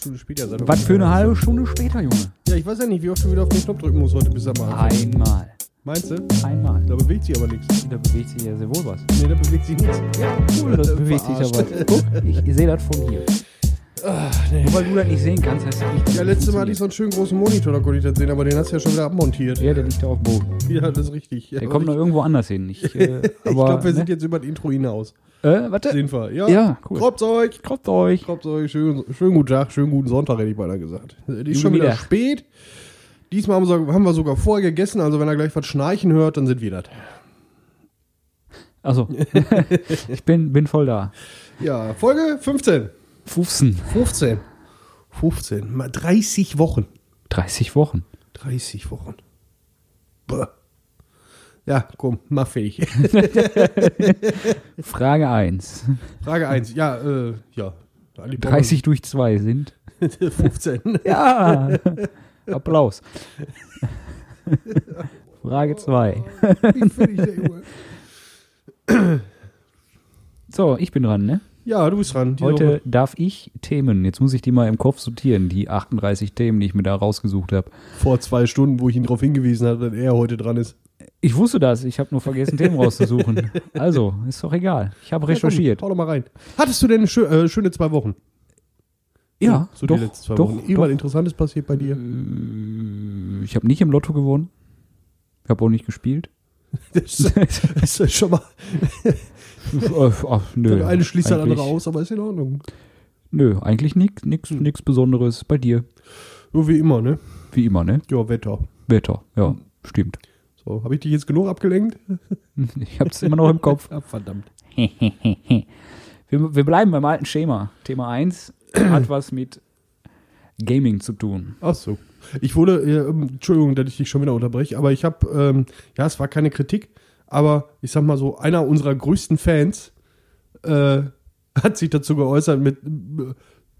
Stunde später sein. Was für eine halbe Stunde später, Junge. Ja, ich weiß ja nicht, wie oft du wieder auf den Knopf drücken musst heute bis am Abend. Einmal. Meinst du? Einmal. Da bewegt sich aber nichts. Da bewegt sich ja sehr wohl was. Nee, da bewegt sich nichts. Ja, cool, das bewegt sich ja was. Guck, ich, sehe das von hier. Ach, nee. Nur weil du das nicht sehen kannst, heißt das nicht. Ja, es letztes Mal hatte ich so einen schönen großen Monitor, da konnte ich das sehen, aber den hast du ja schon wieder abmontiert. Ja, der liegt da auf dem Boden. Ja, das ist richtig. Der kommt noch irgendwo anders hin. Ich, äh, Ich aber, glaube, wir ne? sind jetzt über das Intro hinaus. Äh, warte. Wir. Ja, Ja, cool. Kroppt euch. Kommt euch. Kroppt euch. Schönen, schönen guten Tag, schönen guten Sonntag, hätte ich beinahe gesagt. Die ist schon wieder spät. Diesmal haben wir, haben wir sogar vorher gegessen, also wenn er gleich was schnarchen hört, dann sind wir das. Achso. ich bin, bin voll da. Ja, Folge 15. 15. 15. 15. Mal 30 Wochen. 30 Wochen. 30 Wochen. Bäh. Ja, komm, mach fertig. Frage 1. Frage 1. Ja, äh, ja. Ali Bauer- 30 durch 2 sind. 15. Ja. Applaus. Frage 2. Bin fertig, der Junge. So, ich bin dran, ne? Ja, du bist dran. Die Heute Woche. darf ich Themen. Jetzt muss ich die mal im Kopf sortieren, die 38 Themen, die ich mir da rausgesucht habe. Vor zwei Stunden, wo ich ihn darauf hingewiesen habe, dass er heute dran ist. Ich wusste das, ich habe nur vergessen, Themen rauszusuchen. Also, ist doch egal. Ich habe recherchiert. Ja, komm, hau doch mal rein. Hattest du denn schö äh, schöne zwei Wochen? Ja, so doch, die letzten zwei doch, Wochen. Irgendwas doch. Interessantes passiert bei dir? Äh, Ich habe nicht im Lotto gewonnen. Ich habe auch nicht gespielt. Das ist, das ist schon mal. Äh, ach, nö, Der eine schließt das andere aus, aber ist in Ordnung. Nö, eigentlich nix, nix, nix Besonderes. Bei dir, So wie immer, ne? wie immer, ne? Ja, Wetter. Wetter, ja, stimmt. So, habe ich dich jetzt genug abgelenkt? Ich hab's immer noch im Kopf. Ah, verdammt. wir, wir bleiben beim alten Schema. Thema 1 hat was mit Gaming zu tun. Ach so. Ich wurde, äh, Entschuldigung, dass ich dich schon wieder unterbreche, aber ich habe, ähm, ja, es war keine Kritik, aber ich sag mal so, einer unserer größten Fans äh, hat sich dazu geäußert mit,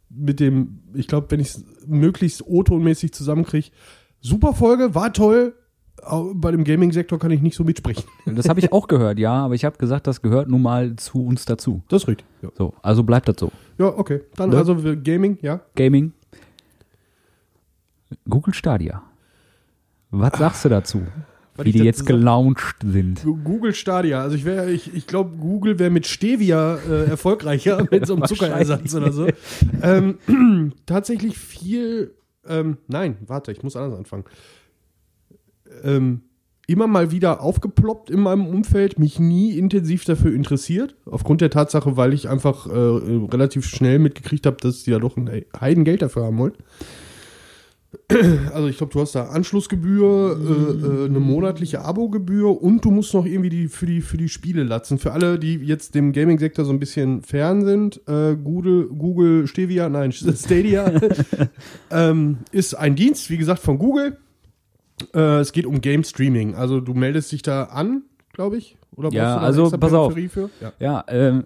mit dem, ich glaube, wenn ich es möglichst O-Ton-mäßig zusammenkriege, super Folge, war toll, bei dem Gaming-Sektor kann ich nicht so mitsprechen. Das habe ich auch gehört, ja, aber ich habe gesagt, das gehört nun mal zu uns dazu. Das ist richtig. Ja, So, also bleibt das so. ja okay. Dann Ne? also Gaming, ja. Gaming. Google Stadia. Was sagst du dazu? Wie die jetzt gelauncht sind. Google Stadia. Also ich wäre, ich, ich glaube, Google wäre mit Stevia äh, erfolgreicher mit so einem Zuckerersatz oder so. Ähm, tatsächlich viel. Ähm, nein, warte, ich muss anders anfangen. Ähm, immer mal wieder aufgeploppt in meinem Umfeld, mich nie intensiv dafür interessiert. Aufgrund der Tatsache, weil ich einfach äh, relativ schnell mitgekriegt habe, dass die ja doch ein Heidengeld dafür haben wollen. Also ich glaube, du hast da Anschlussgebühr, äh, äh, eine monatliche Abogebühr und du musst noch irgendwie die für die für die Spiele latzen. Für alle, die jetzt dem Gaming-Sektor so ein bisschen fern sind, äh, Google, Google Stevia, nein, Stadia ähm, ist ein Dienst, wie gesagt, von Google. Äh, es geht um Game Streaming. Also du meldest dich da an, glaube ich, oder Ja, also, pass auf. Ja. Ja, ähm,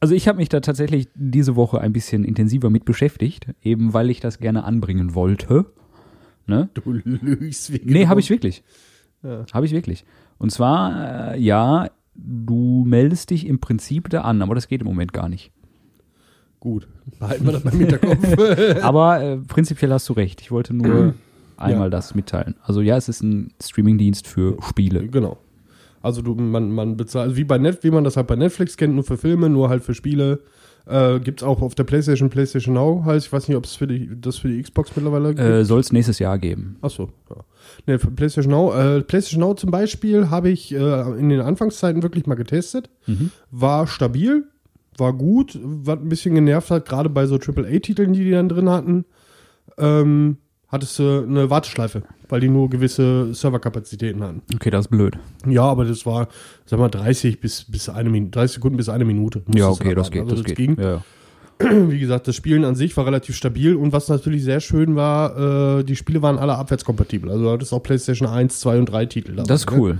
also ich habe mich da tatsächlich diese Woche ein bisschen intensiver mit beschäftigt, eben weil ich das gerne anbringen wollte. Ne? Du lügst wie Nee, habe ich wirklich. Ja. Habe ich wirklich. Und zwar, äh, ja, du meldest dich im Prinzip da an, aber das geht im Moment gar nicht. Gut, behalten wir das beim Hinterkopf. Aber äh, prinzipiell hast du recht. Ich wollte nur einmal das mitteilen. Also ja, es ist ein Streamingdienst für Spiele. Genau. Also du, man, man bezahlt, also wie bei Net, wie man das halt bei Netflix kennt, nur für Filme, nur halt für Spiele. Äh, Gibt es auch auf der PlayStation, PlayStation Now heißt, ich weiß nicht, ob es für die, das für die Xbox mittlerweile gibt. Äh, Soll es nächstes Jahr geben. Achso, ja. Ne, für PlayStation Now, äh, PlayStation Now zum Beispiel habe ich äh, in den Anfangszeiten wirklich mal getestet. Mhm. War stabil, war gut, was ein bisschen genervt hat, gerade bei so AAA-Titeln, die die dann drin hatten, ähm, hattest du eine Warteschleife, weil die nur gewisse Serverkapazitäten hatten. Okay, das ist blöd. Ja, aber das war, sag mal, 30 bis, bis eine Minute, 30 Sekunden bis eine Minute. Ja, okay, da das geht. Also das geht. ging. Ja, ja. Wie gesagt, das Spielen an sich war relativ stabil und was natürlich sehr schön war, äh, die Spiele waren alle abwärtskompatibel. Also du hattest auch PlayStation 1, 2 und 3 Titel dabei. Das ist ne?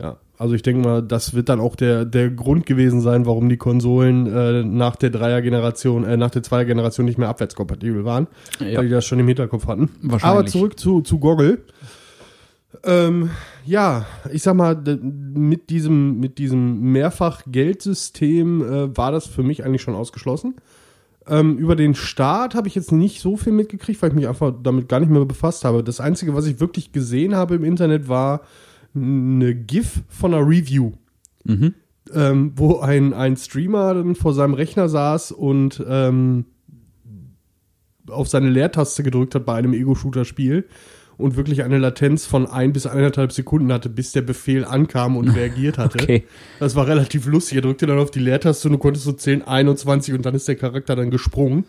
Ja, also ich denke mal, das wird dann auch der, der Grund gewesen sein, warum die Konsolen äh, nach der Dreier-Generation, äh, nach der Zweier-Generation nicht mehr abwärtskompatibel waren, Ja. weil die das schon im Hinterkopf hatten. Wahrscheinlich. Aber zurück zu, zu Goggle. Ähm, ja, ich sag mal, mit diesem, mit diesem Mehrfach-Geldsystem äh, war das für mich eigentlich schon ausgeschlossen. Ähm, über den Start habe ich jetzt nicht so viel mitgekriegt, weil ich mich einfach damit gar nicht mehr befasst habe. Das Einzige, was ich wirklich gesehen habe im Internet, war eine GIF von einer Review, Mhm. ähm, wo ein, ein Streamer dann vor seinem Rechner saß und ähm, auf seine Leertaste gedrückt hat bei einem Ego-Shooter-Spiel und wirklich eine Latenz von ein bis eineinhalb Sekunden hatte, bis der Befehl ankam und reagiert hatte. Okay. Das war relativ lustig. Er drückte dann auf die Leertaste und du konntest so 10, 21 und dann ist der Charakter dann gesprungen.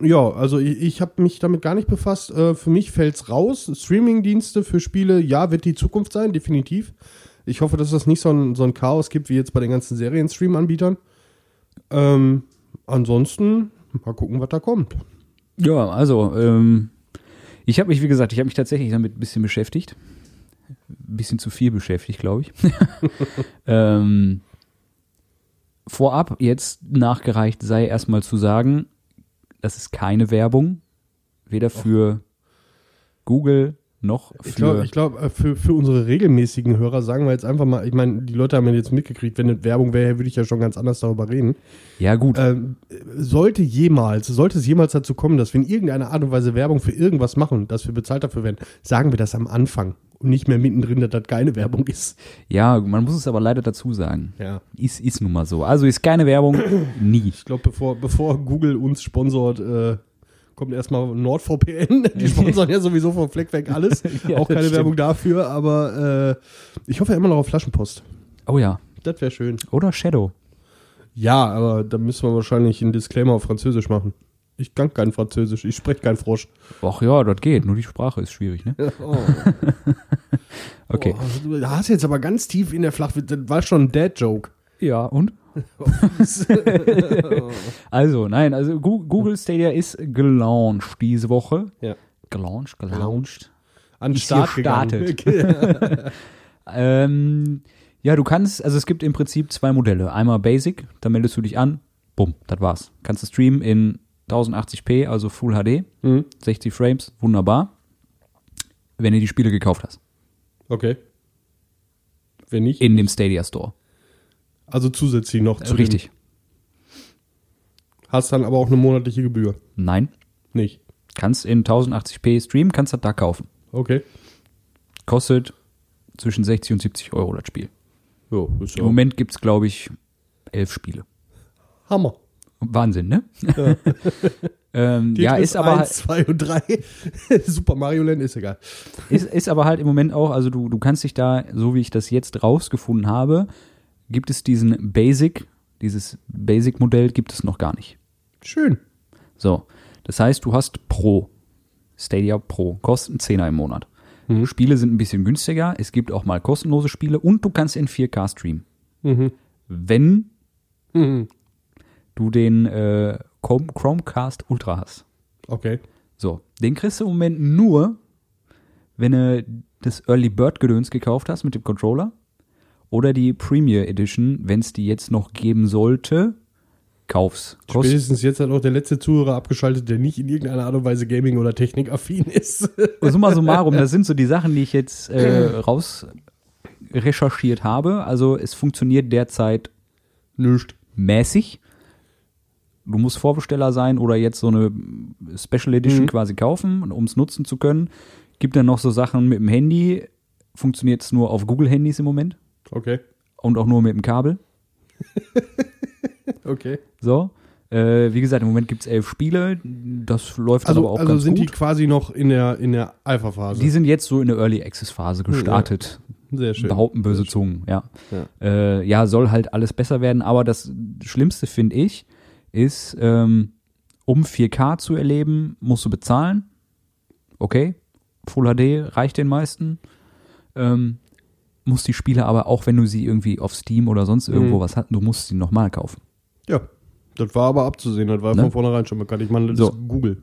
Ja, also ich, ich habe mich damit gar nicht befasst. Äh, für mich fällt's raus. Streamingdienste für Spiele, ja, wird die Zukunft sein, definitiv. Ich hoffe, dass das nicht so ein, so ein Chaos gibt wie jetzt bei den ganzen Serien-Stream-Anbietern. Ähm, ansonsten mal gucken, was da kommt. Ja, also, ähm, ich habe mich, wie gesagt, ich habe mich tatsächlich damit ein bisschen beschäftigt. Ein bisschen zu viel beschäftigt, glaube ich. ähm, vorab jetzt nachgereicht sei erstmal zu sagen, das ist keine Werbung, weder für Google noch für. Ich glaube, glaub, äh, für, für unsere regelmäßigen Hörer sagen wir jetzt einfach mal, ich meine, die Leute haben ja jetzt mitgekriegt, wenn eine Werbung wäre, würde ich ja schon ganz anders darüber reden. ja, gut. Ähm, sollte jemals, sollte es jemals dazu kommen, dass wir in irgendeiner Art und Weise Werbung für irgendwas machen, dass wir bezahlt dafür werden, sagen wir das am Anfang und nicht mehr mittendrin, dass das keine Werbung ist. ja, man muss es aber leider dazu sagen. Ja. Ist, ist nun mal so. Also ist keine Werbung, nie. Ich glaube, bevor, bevor Google uns sponsort, äh, kommt erstmal NordVPN. Die sponsern ja sowieso vom Fleck weg alles. Ja, Auch keine stimmt. Werbung dafür, aber äh, ich hoffe ja immer noch auf Flaschenpost. Oh ja. Das wäre schön. Oder Shadow. Ja, aber da müssen wir wahrscheinlich einen Disclaimer auf Französisch machen. Ich kann kein Französisch, ich spreche kein Frosch. Ach ja, das geht. Nur die Sprache ist schwierig, ne? Oh. Okay. Oh, du hast jetzt aber ganz tief in der Flachwitz, das war schon ein Dad-Joke. Ja, und? Also, nein, also Google Stadia ist gelauncht diese Woche. Ja. Gelauncht, gelauncht. An den Start gegangen. Ähm, ja, du kannst, also es gibt im Prinzip zwei Modelle. Einmal Basic, da meldest du dich an, bumm, das war's. Kannst du streamen in 1080p, also Full HD, Mhm. 60 Frames, wunderbar. Wenn du die Spiele gekauft hast. Okay. Wenn nicht, In dem Stadia Store. Also zusätzlich noch zu Richtig. Hast dann aber auch eine monatliche Gebühr. Nein. Nicht. Kannst in 1080p streamen, kannst das da kaufen. Okay. Kostet zwischen 60 und 70 Euro das Spiel. Jo, ist Im Moment gibt's glaube ich, elf Spiele. Hammer. Wahnsinn, ne? ähm, Die ja, ist aber, 1, 2 und 3. Super Mario Land ist egal. ist, ist aber halt im Moment auch, also du, du kannst dich da, so wie ich das jetzt rausgefunden habe, gibt es diesen Basic, dieses Basic-Modell gibt es noch gar nicht. Schön. So, das heißt, du hast Pro, Stadia Pro, kosten 10er im Monat. Spiele sind ein bisschen günstiger, es gibt auch mal kostenlose Spiele und du kannst in 4K streamen. Mhm. Wenn Mhm. du den äh, Chrome- Chromecast Ultra hast. Okay. So, den kriegst du im Moment nur, wenn du das Early Bird Gedöns gekauft hast mit dem Controller oder die Premier Edition, wenn es die jetzt noch geben sollte, kauf's. Kost, Spätestens jetzt hat auch der letzte Zuhörer abgeschaltet, der nicht in irgendeiner Art und Weise Gaming- oder Technikaffin ist. summa summarum, das sind so die Sachen, die ich jetzt äh, raus recherchiert habe. Also es funktioniert derzeit Nicht. mäßig. Du musst Vorbesteller sein oder jetzt so eine Special Edition Mhm. quasi kaufen, um es nutzen zu können. Gibt dann noch so Sachen mit dem Handy. Funktioniert es nur auf Google-Handys im Moment Okay. und auch nur mit dem Kabel. Okay. So. Äh, wie gesagt, im Moment gibt es elf Spiele. Das läuft Also, aber auch also ganz sind die gut. quasi noch in der, in der Alpha-Phase. Die sind jetzt so in der Early Access Phase gestartet. Sehr schön. Behaupten böse Zungen, ja. Ja. Äh, ja, soll halt alles besser werden, aber das Schlimmste finde ich, ist, ähm, um 4K zu erleben, musst du bezahlen. Okay, Full HD reicht den meisten. Ähm, musst die Spiele aber auch, wenn du sie irgendwie auf Steam oder sonst irgendwo Mhm. was hatten, du musst sie nochmal kaufen. Ja. Das war aber abzusehen, das war Ne? von vornherein schon bekannt. Ich meine, das So. ist Google.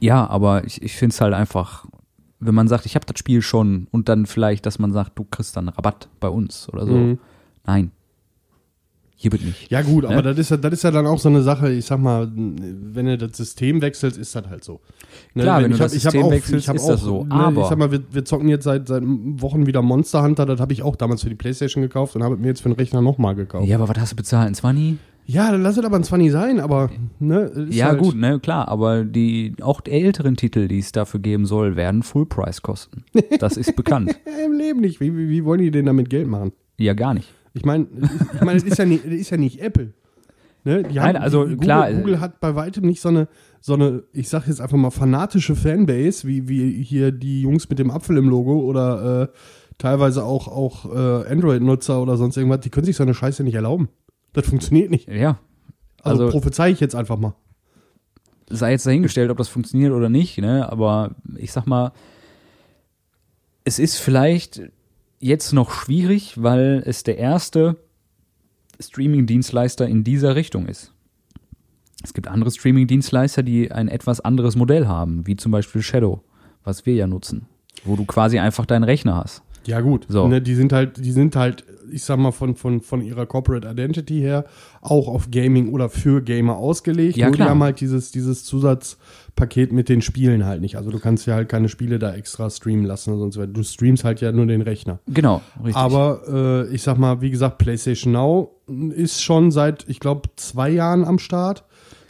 Ja, aber ich, ich finde es halt einfach, wenn man sagt, ich habe das Spiel schon und dann vielleicht, dass man sagt, du kriegst dann Rabatt bei uns oder so. Mhm. Nein. Hier wird nicht. Ja, gut, aber Ne? das, ist ja, das ist ja dann auch so eine Sache, ich sag mal, wenn du das System wechselst, ist das halt so. Ne, Klar, wenn du ich hab- das ich hab System auch, wechselst, ist auch, das so, Ne, aber- ich sag mal, wir, wir zocken jetzt seit, seit Wochen wieder Monster Hunter, das habe ich auch damals für die Playstation gekauft und habe mir jetzt für den Rechner nochmal gekauft. Ja, aber was hast du bezahlt? Ein 20? Ja, dann lass es aber zwar nicht sein, aber ne, Ja, halt- gut, ne, klar, aber die, auch die älteren Titel, die es dafür geben soll, werden Full Price kosten. Das ist bekannt. Im Leben nicht. Wie, wie, wie wollen die denn damit Geld machen? Ja, gar nicht. Ich meine, ich meine, es ist ja nicht, es ist ja nicht Apple. Ne? Die Nein, also die, klar, Google, Google hat bei weitem nicht so eine, so eine, ich sag jetzt einfach mal fanatische Fanbase, wie, wie hier die Jungs mit dem Apfel im Logo oder äh, teilweise auch, auch äh, Android-Nutzer oder sonst irgendwas, die können sich so eine Scheiße nicht erlauben. Das funktioniert nicht. Ja. Also, Also, prophezei ich jetzt einfach mal. sei jetzt dahingestellt, ob das funktioniert oder nicht, ne? Aber ich sag mal, es ist vielleicht jetzt noch schwierig, weil es der erste Streaming-Dienstleister in dieser Richtung ist. Es gibt andere Streaming-Dienstleister, die ein etwas anderes Modell haben, wie zum Beispiel Shadow, was wir ja nutzen, wo du quasi einfach deinen Rechner hast. Ja, gut. So. Ne, die sind halt, die sind halt, ich sag mal, von, von, von ihrer Corporate Identity her auch auf Gaming oder für Gamer ausgelegt. Ja, Nur klar. die haben halt dieses, dieses Zusatzpaket mit den Spielen halt nicht. Also du kannst ja halt keine Spiele da extra streamen lassen oder sonst was. Du streamst halt ja nur den Rechner. Genau, richtig. Aber äh, ich sag mal, wie gesagt, PlayStation Now ist schon seit, ich glaube, zwei Jahren am Start.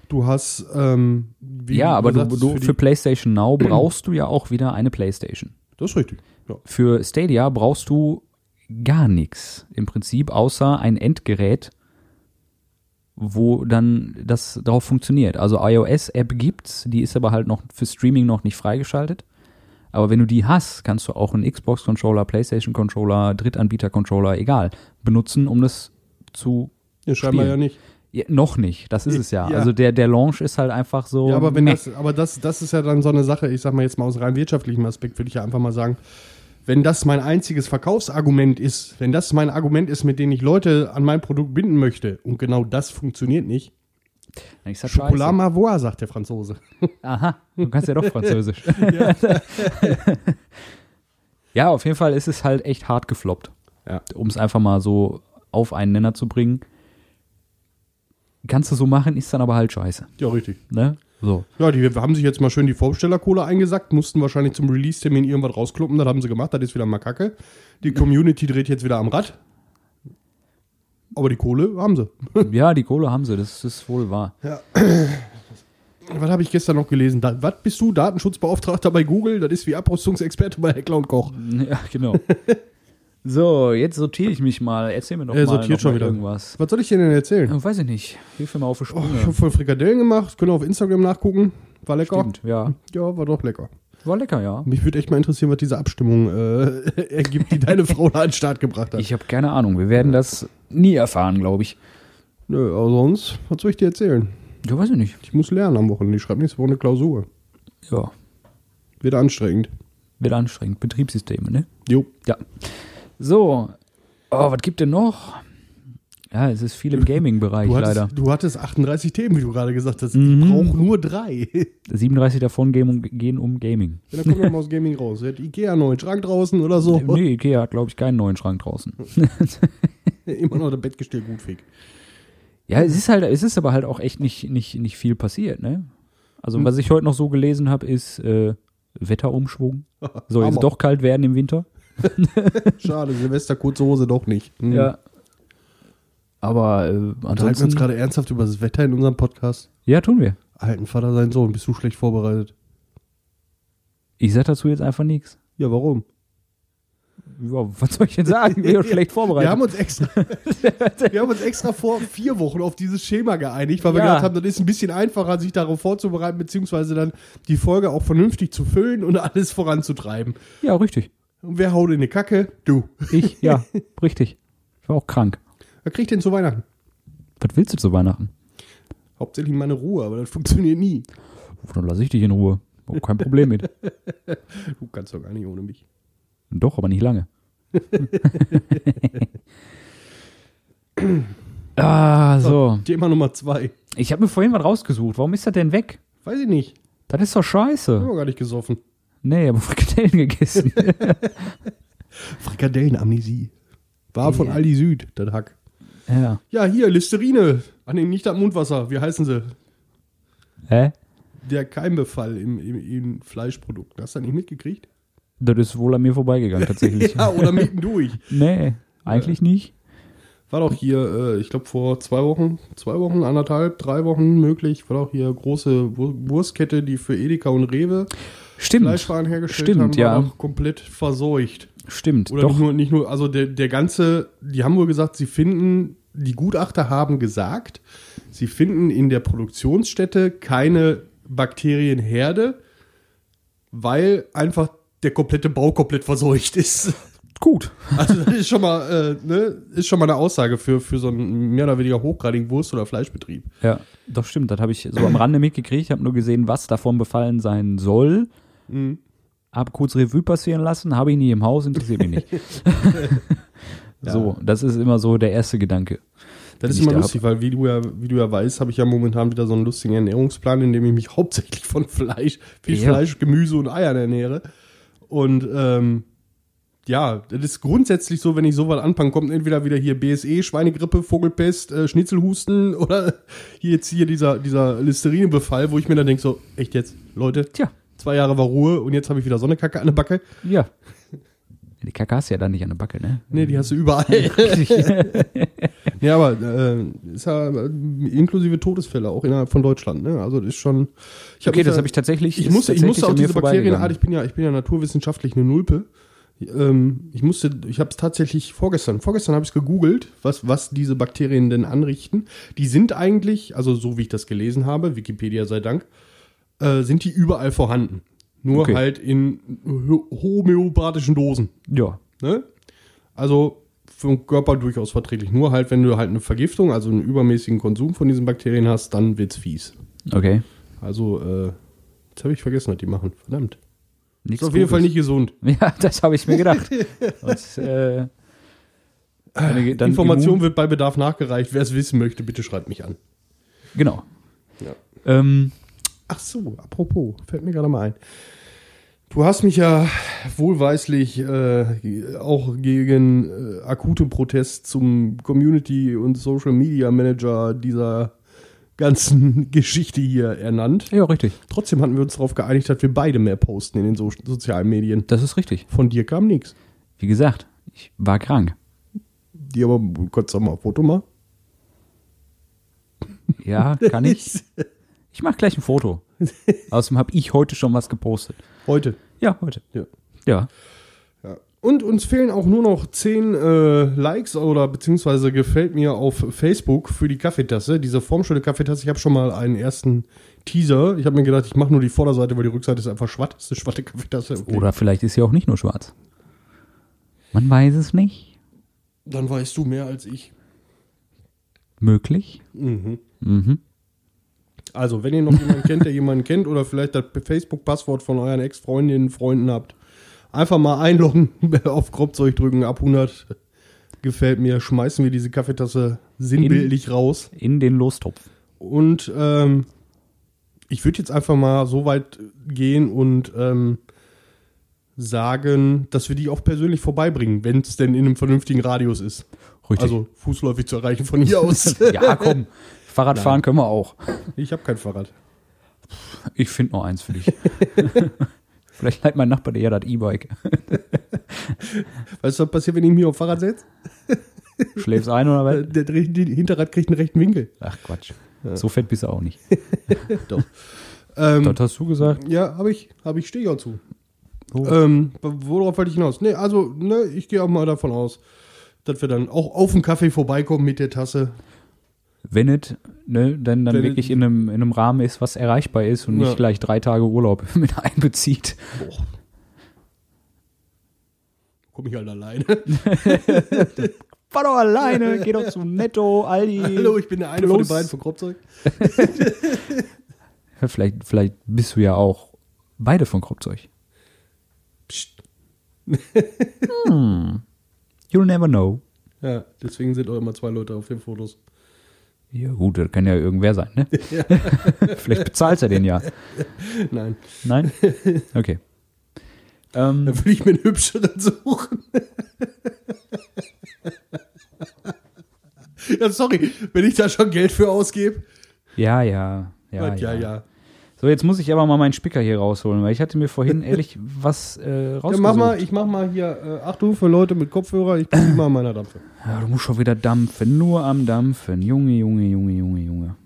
Du hast, ähm, wie ja, aber du, sagtest, du für für, PlayStation Now brauchst du ja auch wieder eine PlayStation. Das ist richtig. Ja. Für Stadia brauchst du gar nichts im Prinzip, außer ein Endgerät, wo dann das darauf funktioniert. Also iOS-App gibt's, die ist aber halt noch für Streaming noch nicht freigeschaltet. Aber wenn du die hast, kannst du auch einen Xbox-Controller, PlayStation-Controller, Drittanbieter-Controller, egal, benutzen, um das zu Ja, scheinbar Spielen. ja nicht. Ja, noch nicht, das ist es ja. Ja. Also der, der Launch ist halt einfach so. Ja, aber wenn meh. das, aber das, das ist ja dann so eine Sache, ich sag mal jetzt mal aus rein wirtschaftlichem Aspekt, würde ich ja einfach mal sagen, wenn das mein einziges Verkaufsargument ist, wenn das mein Argument ist, mit dem ich Leute an mein Produkt binden möchte, und genau das funktioniert nicht. ich sag Chocolat. Mavois, sagt der Franzose. Aha, du kannst ja doch Französisch. ja. auf jeden Fall ist es halt echt hart gefloppt. Ja. Um es einfach mal so auf einen Nenner zu bringen. Kannst du so machen, ist dann aber halt scheiße. Ja, richtig. Ne? So. Ja, die haben sich jetzt mal schön die Vorbestellerkohle eingesackt, mussten wahrscheinlich zum Release-Termin irgendwas rauskloppen, das haben sie gemacht, das ist wieder mal Kacke. Die Community dreht jetzt wieder am Rad. Aber die Kohle haben sie. Ja, die Kohle haben sie, das ist wohl wahr. Was habe ich gestern noch gelesen? Da, was bist du? Datenschutzbeauftragter bei Google? Das ist wie Abrüstungsexperte bei Heckler und Koch. Ja, genau. so, jetzt sortiere ich mich mal. Erzähl mir doch Er mal, schon mal wieder. irgendwas. Was soll ich dir denn erzählen? Ja, weiß ich nicht. Hilf mir mal auf die Oh, ich habe voll Frikadellen gemacht. Könnt ihr auf Instagram nachgucken. War lecker. Stimmt, ja. Ja, war doch lecker. War lecker, ja. Mich würde echt mal interessieren, was diese Abstimmung äh, ergibt, die deine Frau da an den Start gebracht hat. Ich habe keine Ahnung. Wir werden das nie erfahren, glaube ich. Nö, aber sonst, was soll ich dir erzählen? Ja, weiß ich nicht. Ich muss lernen am Wochenende. Ich schreibe nächste Woche eine Klausur. Ja, Wird anstrengend. wird anstrengend. Betriebssysteme, ne? Jo. Ja. So. Oh, was gibt denn noch? Ja, es ist viel im Gaming-Bereich Du hattest, leider. du hattest 38 Themen, wie du gerade gesagt hast. Mhm. Ich brauche nur drei. 37 davon gehen um, gehen um Gaming. Ja, dann kommen wir mal aus Gaming raus. Hat Ikea einen neuen Schrank draußen oder so. Nee, Ikea hat, glaube ich, keinen neuen Schrank draußen. Immer noch das Bettgestell gut fick. Ja, es ist halt, es ist aber halt auch echt nicht, nicht, nicht viel passiert, ne? Also, was ich heute noch so gelesen habe, ist äh, Wetterumschwung. Soll jetzt Hammer. doch kalt werden im Winter. Schade, Silvester kurze Hose doch nicht. Hm. Ja. Aber äh, Unterhalten wir uns ansonsten. gerade ernsthaft über das Wetter in unserem Podcast. Ja, tun wir. Alten Vater, sein Sohn, bist du schlecht vorbereitet? Ich sag dazu jetzt einfach nichts. Ja, warum? Ja, was soll ich denn sagen? Ich bin ja schlecht vorbereitet. Wir haben uns extra, wir haben uns extra vor vier Wochen auf dieses Schema geeinigt, weil wir Ja. gedacht haben, das ist ein bisschen einfacher, sich darauf vorzubereiten, beziehungsweise dann die Folge auch vernünftig zu füllen und alles voranzutreiben. ja, richtig. Und wer haut in die Kacke? Du. Ich, ja, richtig. Ich war auch krank. Wer kriegt denn zu Weihnachten? Was willst du zu Weihnachten? Hauptsächlich meine Ruhe, aber das funktioniert nie. Dann lasse ich dich in Ruhe. Hab kein Problem mit. Du kannst doch gar nicht ohne mich. Doch, aber nicht lange. ah, so. Thema Nummer zwei. Ich habe mir vorhin was rausgesucht. Warum ist das denn weg? Weiß ich nicht. Das ist doch scheiße. wir gar nicht gesoffen. Nee, aber Frikadellen gegessen. Frikadellenamnesie. War von Ja. Aldi Süd, das Hack. ja. Ja, hier, Listerine. Ah, nee, nicht das Mundwasser. Wie heißen sie? Hä? Der Keimbefall im, im, im Fleischprodukt. Hast du das nicht mitgekriegt? Das ist wohl an mir vorbeigegangen, tatsächlich. Ja, oder mittendurch. Nee, eigentlich nicht. War doch hier, äh, ich glaube vor zwei Wochen, zwei Wochen, anderthalb, drei Wochen möglich, war doch hier große Wur- Wurstkette, die für Edeka und Rewe Stimmt. Fleischwaren hergestellt Stimmt, haben, ja. doch komplett verseucht. Stimmt. Oder Doch. nicht nur, nicht nur, also der, der ganze, die haben wohl gesagt, sie finden, die Gutachter haben gesagt, sie finden in der Produktionsstätte keine Bakterienherde, weil einfach der komplette Bau komplett verseucht ist. Gut. Also das ist schon mal, äh, ne, ist schon mal eine Aussage für, für so einen mehr oder weniger hochgradigen Wurst- oder Fleischbetrieb. Ja, doch stimmt. Das habe ich so am Rande mitgekriegt. Ich habe nur gesehen, was davon befallen sein soll. Mhm. Hab kurz Revue passieren lassen, habe ich nie im Haus, interessiert mich nicht. So, das ist immer so der erste Gedanke. Das ist immer da lustig, weil wie du ja, wie du ja weißt, habe ich ja momentan wieder so einen lustigen Ernährungsplan, in dem ich mich hauptsächlich von Fleisch, Fisch, Ja. Fleisch, Gemüse und Eiern ernähre. Und ähm, ja, das ist grundsätzlich so, wenn ich so weit anfange, kommt entweder wieder hier BSE, Schweinegrippe, Vogelpest, äh, Schnitzelhusten oder hier jetzt hier dieser, dieser Listerienbefall, wo ich mir dann denke, so, echt jetzt, Leute, Tja, zwei Jahre war Ruhe und jetzt habe ich wieder Sonnekacke an der Backe. ja. Die Kacke hast du ja dann nicht an der Backe, ne? Nee, die hast du überall. ja, aber äh, ist ja äh, inklusive Todesfälle auch innerhalb von Deutschland. Ne? Also das ist schon. Ich okay, das da- habe ich tatsächlich. Ich musste, ich musste auch diese Bakterienart. vorbeigegangen. Ich bin ja, ich bin ja naturwissenschaftlich eine Nulpe. Ähm, ich musste, ich habe es tatsächlich vorgestern, vorgestern habe ich es gegoogelt, was, was diese Bakterien denn anrichten. Die sind eigentlich, also so wie ich das gelesen habe, Wikipedia sei Dank, äh, sind die überall vorhanden. Nur Okay. halt in ho- homöopathischen Dosen. Ja, Ne? Also für den Körper durchaus verträglich. Nur halt, wenn du halt eine Vergiftung, also einen übermäßigen Konsum von diesen Bakterien hast, dann wird's fies. okay. Also, äh, jetzt habe ich vergessen, was die machen. Verdammt. Nichts Ist auf jeden. Fall nicht gesund. Ja, das habe ich mir gedacht. Und, äh, dann, dann Information wird bei Bedarf nachgereicht. Wer es wissen möchte, bitte schreibt mich an. Genau. Ja. Ähm, Ach so, apropos, fällt mir gerade mal ein. Du hast mich ja wohlweislich äh, auch gegen äh, akute Protest zum Community- und Social Media Manager dieser ganzen Geschichte hier ernannt. ja, richtig. Trotzdem hatten wir uns darauf geeinigt, dass wir beide mehr posten in den so sozialen Medien. Das ist richtig. Von dir kam nichts. Wie gesagt, ich war krank. Die aber, kannst du mal ein Foto machen? Ja, kann ich. Ich mache gleich ein Foto. Außerdem habe ich heute schon was gepostet. Heute. Ja, heute. Ja. Ja. Ja. Und uns fehlen auch nur noch 10 äh, Likes oder beziehungsweise gefällt mir auf Facebook für die Kaffeetasse. Diese formschöne Kaffeetasse. Ich habe schon mal einen ersten Teaser. Ich habe mir gedacht, ich mache nur die Vorderseite, weil die Rückseite ist einfach schwatt. Das ist eine schwatte Kaffeetasse. Okay. Oder vielleicht ist sie auch nicht nur schwarz. Man weiß es nicht. Dann weißt du mehr als ich. Möglich. Mhm. Mhm. Also, wenn ihr noch jemanden kennt, der jemanden kennt oder vielleicht das Facebook-Passwort von euren Ex-Freundinnen, Freunden habt, einfach mal einloggen, auf Kropfzeug drücken, ab 100. Gefällt mir, schmeißen wir diese Kaffeetasse sinnbildlich raus. In den Lostopf. Und ähm, ich würde jetzt einfach mal so weit gehen und ähm, sagen, dass wir die auch persönlich vorbeibringen, wenn es denn in einem vernünftigen Radius ist. Richtig. Also fußläufig zu erreichen von hier aus. ja, komm. Fahrradfahren können wir auch. ich habe kein Fahrrad. Ich finde noch eins für dich. Vielleicht leiht mein Nachbar dir ja das E-Bike. Weißt du, was passiert, wenn ich mich auf Fahrrad setze? Schläfst ein oder was? Der, der, der Hinterrad kriegt einen rechten Winkel. Ach Quatsch. So fett bist du auch nicht. Doch. Ähm, Das hast du gesagt. ja, habe ich, habe ich, stehe ich auch zu. Oh. Ähm, worauf wollte ich hinaus? Nee, also, ne, ich gehe auch mal davon aus, dass wir dann auch auf den Kaffee vorbeikommen mit der Tasse. Wenn es ne, dann, dann Wenn wirklich in einem, in einem Rahmen ist, was erreichbar ist und Ja. nicht gleich drei Tage Urlaub mit einbezieht. Boah. Komme ich halt alleine. Fahr doch alleine, geh doch zu Netto, Aldi. Hallo, ich bin der eine von den Plus. beiden von Kropzeug. Ja, Vielleicht, vielleicht bist du ja auch beide von Kropzeug. Psst. You'll never know. Ja, deswegen sind auch immer zwei Leute auf den Fotos. Ja gut, das kann ja irgendwer sein, ne? vielleicht bezahlst du den ja. Nein, Nein? Okay. Ähm, dann will ich mir einen hübscheren suchen. ja, sorry, wenn ich da schon Geld für ausgebe. ja, ja. Ja, Ja, ja, ja. So, jetzt muss ich aber mal meinen Spicker hier rausholen, weil ich hatte mir vorhin ehrlich was äh, rausgesucht. Ja, mach mal, ich mach mal hier, äh, Achtung für Leute mit Kopfhörer, ich bin immer an meiner Dampfe. Ja, du musst schon wieder dampfen, nur am Dampfen. Junge, Junge, Junge, Junge, Junge.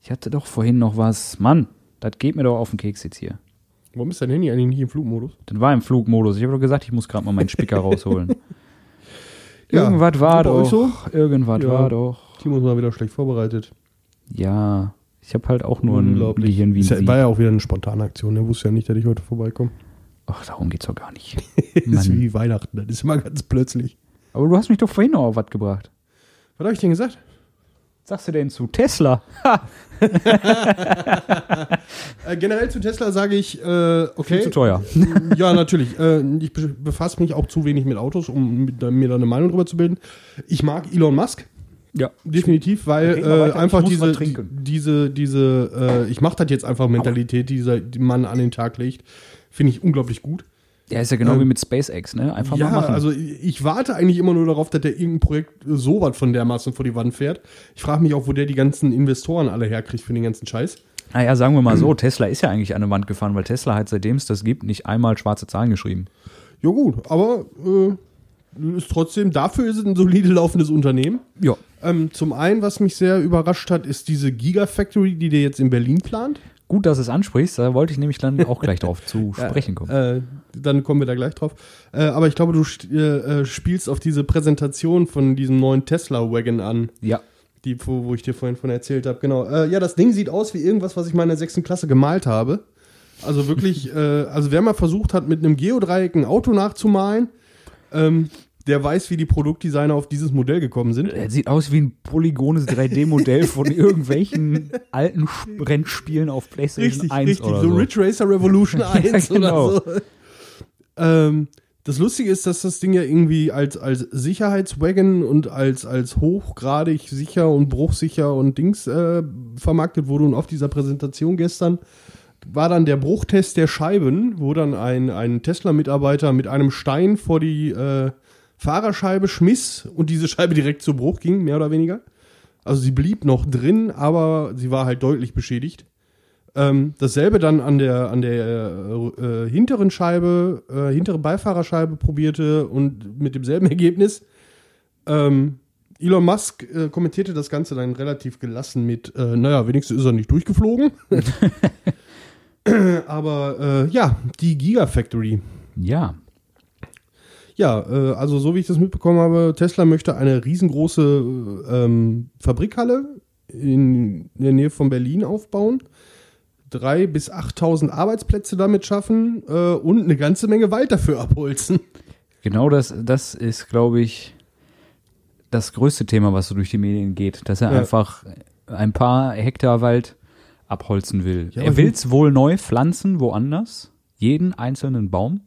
Ich hatte doch vorhin noch was. Mann, das geht mir doch auf den Keks jetzt hier. Warum ist dein Handy eigentlich nicht im Flugmodus? Das war im Flugmodus. Ich habe doch gesagt, ich muss gerade mal meinen Spicker rausholen. Ja, Irgendwas war doch. so? Irgendwas Ja. war doch. Timo ist mal wieder schlecht vorbereitet. Ja, ich habe halt auch nur ein Gehirn wie ein ja, war ja auch wieder eine spontane Aktion. Der wusste ja nicht, dass ich heute vorbeikomme. Ach, darum geht's doch gar nicht. ist wie Weihnachten, das ist immer ganz plötzlich. Aber du hast mich doch vorhin noch auf was gebracht. Was habe ich denn gesagt? Was sagst du denn zu Tesla? Äh, generell zu Tesla sage ich, äh, okay. viel zu teuer. ja, natürlich. Äh, ich be- befasse mich auch zu wenig mit Autos, um mir da eine Meinung drüber zu bilden. Ich mag Elon Musk. Ja. Definitiv, weil äh, weiter, einfach diese, diese, diese, äh, ich mache das jetzt einfach Mentalität, die dieser die Mann an den Tag legt, finde ich unglaublich gut. Ja, ist ja genau Ähm, wie mit SpaceX, ne? Einfach ja, mal machen. also ich ich warte eigentlich immer nur darauf, dass der irgendein Projekt so was von dermaßen vor die Wand fährt. Ich frage mich auch, wo der die ganzen Investoren alle herkriegt für den ganzen Scheiß. naja, sagen wir mal so, Tesla ist ja eigentlich an eine Wand gefahren, weil Tesla hat, seitdem es das gibt, nicht einmal schwarze Zahlen geschrieben. Ja gut, aber äh, ist trotzdem, dafür ist es ein solide laufendes Unternehmen. Ja. Ähm, zum einen, was mich sehr überrascht hat, ist diese Gigafactory, die der jetzt in Berlin plant. Gut, dass du es ansprichst, da wollte ich nämlich dann auch gleich drauf zu sprechen kommen. Äh, dann kommen wir da gleich drauf. Äh, aber ich glaube, du äh, äh, spielst auf diese Präsentation von diesem neuen Tesla-Wagon an, Ja. die, wo, wo ich dir vorhin von erzählt habe. Genau. Äh, ja, das Ding sieht aus wie irgendwas, was ich mal in der sechsten Klasse gemalt habe. Also wirklich, äh, also wer mal versucht hat, mit einem Geodreieck ein Auto nachzumalen, ähm, der weiß, wie die Produktdesigner auf dieses Modell gekommen sind. Er sieht aus wie ein polygones 3D-Modell von irgendwelchen alten Sp- Rennspielen auf PlayStation Richtig, 1 richtig. oder So so. Ridge Racer Revolution 1 genau. oder so. Ähm, das Lustige ist, dass das Ding ja irgendwie als, als Sicherheitswagon und als, als hochgradig sicher und bruchsicher und Dings äh, vermarktet wurde. Und auf dieser Präsentation gestern war dann der Bruchtest der Scheiben, wo dann ein, ein Tesla-Mitarbeiter mit einem Stein vor die äh, Fahrerscheibe schmiss und diese Scheibe direkt zu Bruch ging, mehr oder weniger. Also sie blieb noch drin, aber sie war halt deutlich beschädigt. Ähm, dasselbe dann an der, an der äh, äh, hinteren Scheibe, äh, hintere Beifahrerscheibe probierte und mit demselben Ergebnis. Ähm, Elon Musk äh, kommentierte das Ganze dann relativ gelassen mit, äh, naja, wenigstens ist er nicht durchgeflogen. Aber äh, ja, die Gigafactory. Ja. Ja, äh, also so wie ich das mitbekommen habe, Tesla möchte eine riesengroße ähm, Fabrikhalle in der Nähe von Berlin aufbauen. Drei bis 8.000 Arbeitsplätze damit schaffen äh, und eine ganze Menge Wald dafür abholzen. Genau das, das ist, glaube ich, das größte Thema, was so durch die Medien geht, dass er Ja. einfach ein paar Hektar Wald abholzen will. Ja, er will es wohl neu pflanzen, woanders. Jeden einzelnen Baum.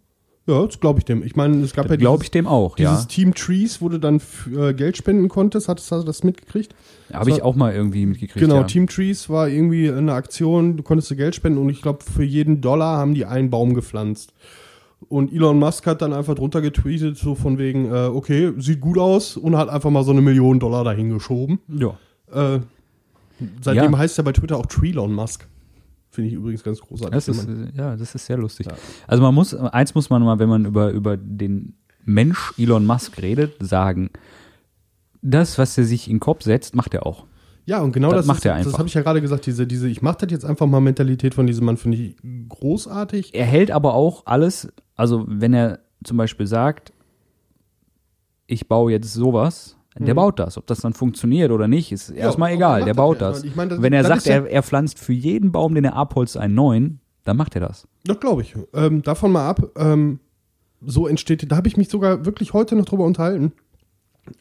Ja, das glaube ich dem. Ich meine, es gab ja Glaube dieses, ich dem auch, dieses ja. Team Trees, wo du dann für, äh, Geld spenden konntest. Hattest du das mitgekriegt? Habe ich auch mal irgendwie mitgekriegt. genau, ja. Team Trees war irgendwie eine Aktion, du konntest du Geld spenden und ich glaube, für jeden Dollar haben die einen Baum gepflanzt. Und Elon Musk hat dann einfach drunter getweetet, so von wegen, äh, okay, sieht gut aus und hat einfach mal so eine Million Dollar dahin geschoben. Ja. Äh, seitdem Ja. heißt er bei Twitter auch Treelon Musk. Finde ich übrigens ganz großartig. Das ist, ja, das ist sehr lustig. Ja. Also man muss, eins muss man mal, wenn man über, über den Mensch Elon Musk redet, sagen, das, was er sich in den Kopf setzt, macht er auch. ja, und genau das das, macht ist, er Das einfach. habe ich ja gerade gesagt, diese, diese, ich mache das jetzt einfach mal Mentalität von diesem Mann, finde ich großartig. Er hält aber auch alles, also wenn er zum Beispiel sagt, ich baue jetzt sowas, der Mhm. baut das. Ob das dann funktioniert oder nicht, ist erstmal aber egal. Der das baut ja. das. Ich meine, das- wenn er das sagt, ja- er, er pflanzt für jeden Baum, den er abholzt, einen neuen, dann macht er das. Das glaube ich. Ähm, davon mal ab, ähm, so entsteht, da habe ich mich sogar wirklich heute noch drüber unterhalten.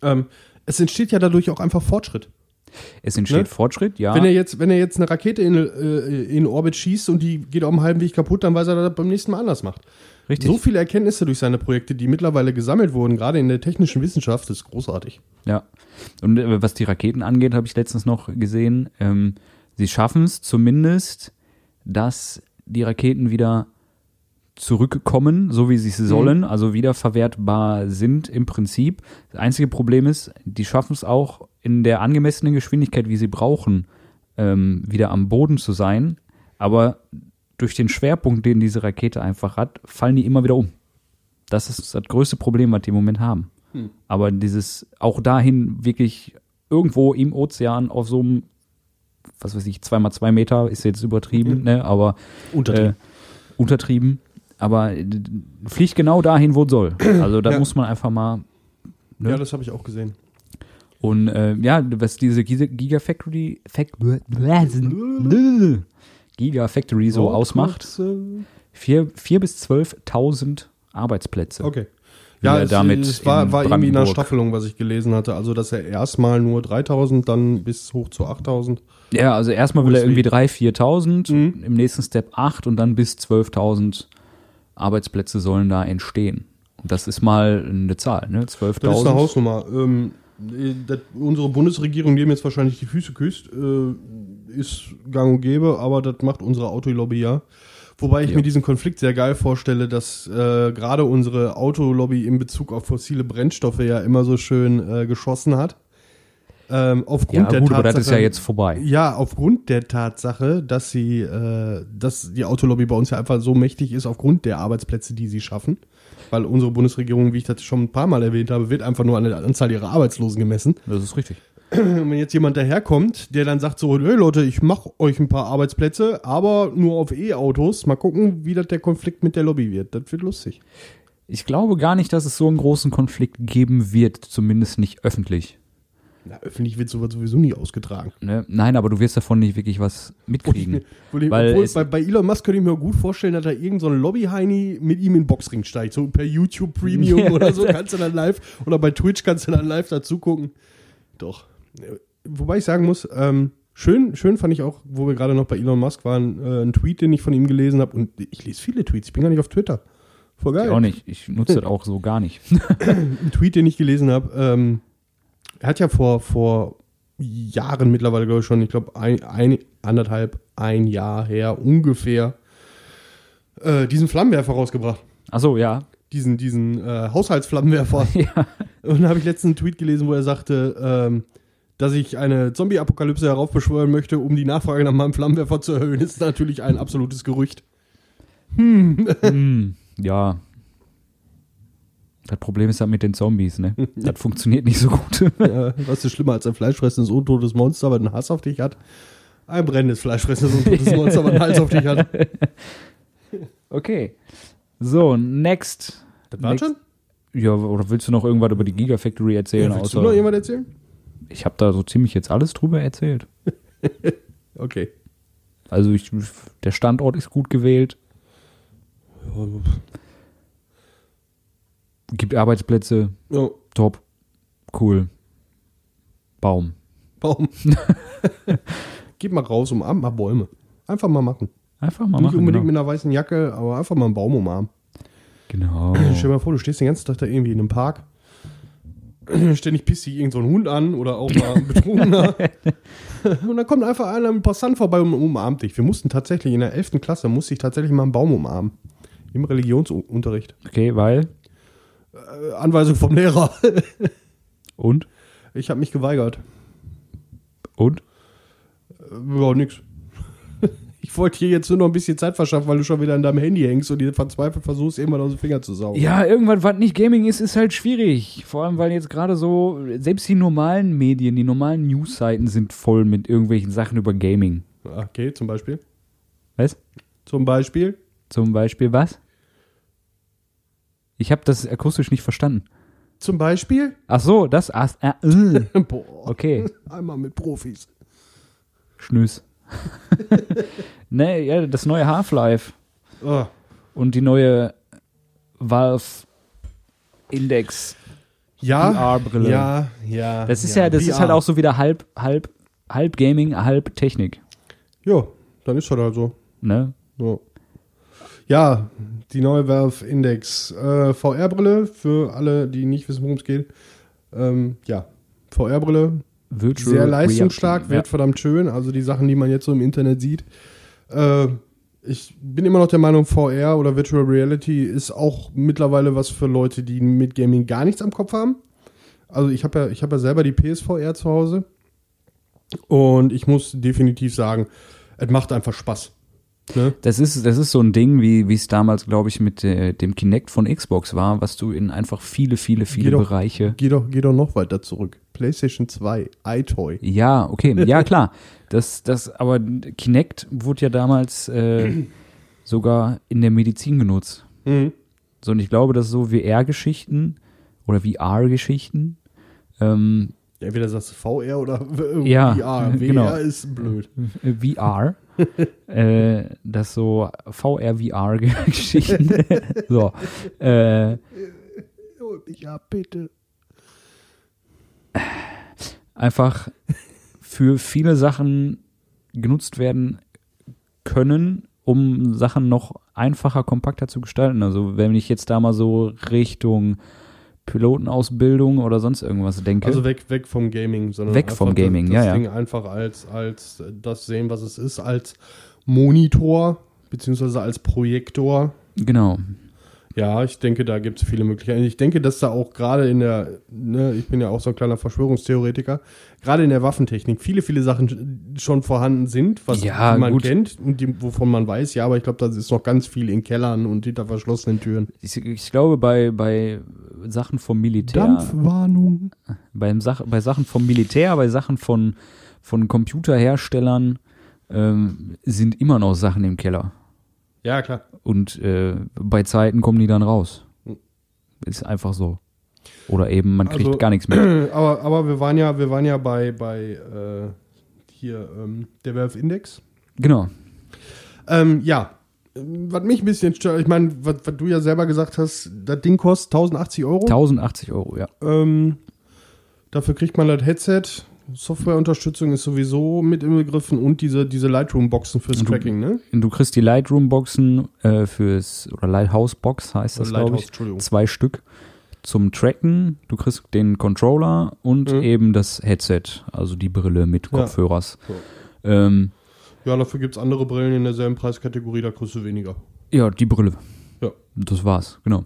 Ähm, es entsteht ja dadurch auch einfach Fortschritt. Es entsteht Ne? Fortschritt, ja. Wenn er jetzt, wenn er jetzt eine Rakete in, äh, in Orbit schießt und die geht auf dem halben Weg kaputt, dann weiß er, dass er das beim nächsten Mal anders macht. Richtig. So viele Erkenntnisse durch seine Projekte, die mittlerweile gesammelt wurden, gerade in der technischen Wissenschaft, ist großartig. Ja. Und äh, was die Raketen angeht, habe ich letztens noch gesehen, ähm, sie schaffen es zumindest, dass die Raketen wieder zurückkommen, so wie sie es sollen, also wieder verwertbar sind im Prinzip. Das einzige Problem ist, die schaffen es auch in der angemessenen Geschwindigkeit, wie sie brauchen, ähm, wieder am Boden zu sein. Aber durch den Schwerpunkt, den diese Rakete einfach hat, fallen die immer wieder um. Das ist das größte Problem, was die im Moment haben. Hm. Aber dieses auch dahin wirklich irgendwo im Ozean auf so einem, was weiß ich, zweimal zwei Meter ist jetzt übertrieben, ne? Aber Untertrieben. äh, untertrieben. Aber äh, fliegt genau dahin, wo es soll. Also da Ja. muss man einfach mal. ne? Ja, das habe ich auch gesehen. Und äh, ja, was diese Giga- Gigafactory Fac Gigafactory so ausmacht, vier, vier bis 12.000 Arbeitsplätze. Okay. Ja, es, damit es war, in war irgendwie in einer Staffelung, was ich gelesen hatte. Also, dass er erstmal nur 3000, dann bis hoch zu 8000. Ja, also erstmal will er irgendwie 3.000, 4.000, Mhm. im nächsten Step 8 und dann bis 12.000 Arbeitsplätze sollen da entstehen. Und das ist mal eine Zahl, ne? 12.000. Das ist eine Hausnummer. Ähm, äh, das, unsere Bundesregierung, die ihm jetzt wahrscheinlich die Füße küsst, äh, ist gang und gäbe, aber das macht unsere Autolobby ja. Wobei ich Ja. mir diesen Konflikt sehr geil vorstelle, dass äh, gerade unsere Autolobby in Bezug auf fossile Brennstoffe ja immer so schön äh, geschossen hat. Ähm, aufgrund Ja, der gut, Tatsache, aber das ist ja jetzt vorbei. Ja, aufgrund der Tatsache, dass sie, äh, dass die Autolobby bei uns ja einfach so mächtig ist, aufgrund der Arbeitsplätze, die sie schaffen. Weil unsere Bundesregierung, wie ich das schon ein paar Mal erwähnt habe, wird einfach nur an der Anzahl ihrer Arbeitslosen gemessen. Das ist richtig. Und wenn jetzt jemand daherkommt, der dann sagt so, hey Leute, ich mache euch ein paar Arbeitsplätze, aber nur auf E-Autos, mal gucken, wie das der Konflikt mit der Lobby wird. Das wird lustig. Ich glaube gar nicht, dass es so einen großen Konflikt geben wird, zumindest nicht öffentlich. Na, öffentlich wird sowas sowieso nie ausgetragen. Ne? Nein, aber du wirst davon nicht wirklich was mitkriegen. Obwohl, Weil obwohl bei, bei Elon Musk könnte ich mir gut vorstellen, dass da irgendein so ein Lobby-Heini mit ihm in den Boxring steigt. So per YouTube Premium oder so kannst du dann live, oder bei Twitch kannst du dann live dazu gucken. Doch. Wobei ich sagen muss, ähm, schön, schön fand ich auch, wo wir gerade noch bei Elon Musk waren, äh, ein Tweet, den ich von ihm gelesen habe. Und ich lese viele Tweets, ich bin gar nicht auf Twitter. Voll geil. Ich auch nicht. Ich nutze das auch so gar nicht. Ein Tweet, den ich gelesen habe, ähm, er hat ja vor, vor Jahren mittlerweile, glaube ich schon, ich glaube ein, ein, anderthalb, ein Jahr her ungefähr, äh, diesen Flammenwerfer rausgebracht. Ach so, ja. Diesen, diesen äh, Haushaltsflammenwerfer. ja. Und da habe ich letztens einen Tweet gelesen, wo er sagte, ähm, dass ich eine Zombie-Apokalypse heraufbeschwören möchte, um die Nachfrage nach meinem Flammenwerfer zu erhöhen. ist natürlich ein absolutes Gerücht. Hm, ja. Das Problem ist halt mit den Zombies, ne? Das funktioniert nicht so gut. Ja, was ist schlimmer als ein fleischfressendes, untotes Monster, was einen Hass auf dich hat? Ein brennendes, fleischfressendes, untotes Monster, was einen Hals auf dich hat. Okay. So, next. Das war next. schon? Ja, oder willst du noch irgendwas über die Gigafactory erzählen? Ja, willst außer, du noch jemand erzählen? Ich habe da so ziemlich jetzt alles drüber erzählt. Okay. Also ich, der Standort ist gut gewählt, gibt Arbeitsplätze, Ja, top, cool. Baum. Baum. Gib mal raus, umarm mal Bäume. Einfach mal machen. Einfach mal Nicht machen. unbedingt genau. mit einer weißen Jacke, aber einfach mal einen Baum umarmen. genau. Stell dir mal vor, du stehst den ganzen Tag da irgendwie in einem Park. Ständig pisst dich irgend so ein Hund an oder auch mal ein Betrunkener. und dann kommt einfach einer mit Passant vorbei und umarmt dich. Wir mussten tatsächlich in der 11. Klasse, musste ich tatsächlich mal einen Baum umarmen. Im Religionsunterricht. Okay, weil. Äh, Anweisung vom Lehrer. Und? Ich habe mich geweigert. Und? Äh, Ja, nix. Ich wollte hier jetzt nur noch ein bisschen Zeit verschaffen, weil du schon wieder an deinem Handy hängst und dir verzweifelt versuchst, irgendwann aus dem Finger zu saugen. Ja, irgendwann, was nicht Gaming ist, ist halt schwierig. Vor allem, weil jetzt gerade so, selbst die normalen Medien, die normalen Newsseiten sind voll mit irgendwelchen Sachen über Gaming. Okay, zum Beispiel. Was? Zum Beispiel. Zum Beispiel was? Ich habe das akustisch nicht verstanden. Zum Beispiel. Ach so, das. Ach, äh, äh. Boah. Okay, Einmal mit Profis. Schnüss. ne, ja, das neue Half-Life Ah, und die neue Valve Index ja, VR-Brille. ja, ja. Das ist ja, das ist VR. halt auch so wieder halb, halb, halb Gaming, halb Technik. Ja, dann ist das halt so. Ne? Ja, ja die neue Valve Index äh, VR-Brille für alle, die nicht wissen, worum es geht. Ähm, ja, VR-Brille, Virtual sehr leistungsstark, Reality. wird verdammt schön. Also die Sachen, die man jetzt so im Internet sieht. Äh, ich bin immer noch der Meinung, VR oder Virtual Reality ist auch mittlerweile was für Leute, die mit Gaming gar nichts am Kopf haben. Also ich habe ja, ich habe ja selber die PSVR zu Hause und ich muss definitiv sagen, es macht einfach Spaß. Ne? Das ist, das ist so ein Ding, wie wie es damals, glaube ich, mit äh, dem Kinect von Xbox war, was du in einfach viele, viele, viele Geh doch- Bereiche. Geh doch, geh doch noch weiter zurück. PlayStation 2, iToy. Ja, okay, ja klar. Das, das, aber Kinect wurde ja damals äh, sogar in der Medizin genutzt. Mhm. So, und ich glaube, dass so VR-Geschichten oder VR-Geschichten, ähm, Ja, entweder sagst du VR oder Ja, VR. VR genau. ist blöd. VR, äh, dass so VR-VR-Geschichten, so, äh, Hol mich ab, bitte. einfach für viele Sachen genutzt werden können, um Sachen noch einfacher, kompakter zu gestalten. Also wenn ich jetzt da mal so Richtung Pilotenausbildung oder sonst irgendwas denke. Also weg, weg vom Gaming, sondern Weg vom Gaming, das, ja, das ja. Ding einfach als, als das sehen, was es ist, als Monitor, beziehungsweise als Projektor. genau. Ja, ich denke, da gibt es viele Möglichkeiten. Ich denke, dass da auch gerade in der, ne, ich bin ja auch so ein kleiner Verschwörungstheoretiker, gerade in der Waffentechnik viele, viele Sachen schon vorhanden sind, was Ja, man gut. kennt und die, wovon man weiß. Ja, aber ich glaube, da ist noch ganz viel in Kellern und hinter verschlossenen Türen. Ich, ich glaube, bei, bei Sachen vom Militär, Dampfwarnung. beim Sach, bei Sachen vom Militär, bei Sachen von, von Computerherstellern ähm, sind immer noch Sachen im Keller. Ja, klar. Und äh, bei Zeiten kommen die dann raus. Hm. Ist einfach so. Oder eben, man kriegt Also- gar nichts mehr. aber, aber wir waren ja, wir waren ja bei, bei äh, hier ähm, der Valve Index. Genau. Ähm, ja, was mich ein bisschen stört, ich meine, was, was du ja selber gesagt hast, das Ding kostet 1080 Euro. 1080 Euro, ja. Ähm, dafür kriegt man das Headset. Softwareunterstützung ist sowieso mit inbegriffen und diese, diese Lightroom-Boxen fürs du- Tracking, ne? Du kriegst die Lightroom-Boxen äh, fürs, oder Lighthouse-Box heißt das, glaube ich. Zwei Stück zum Tracken. Du kriegst den Controller und Mhm. eben das Headset, also die Brille mit Ja. Kopfhörers. So. Ähm, Ja, dafür gibt es andere Brillen in derselben Preiskategorie, da kriegst du weniger. ja, die Brille. Ja. Das war's, genau.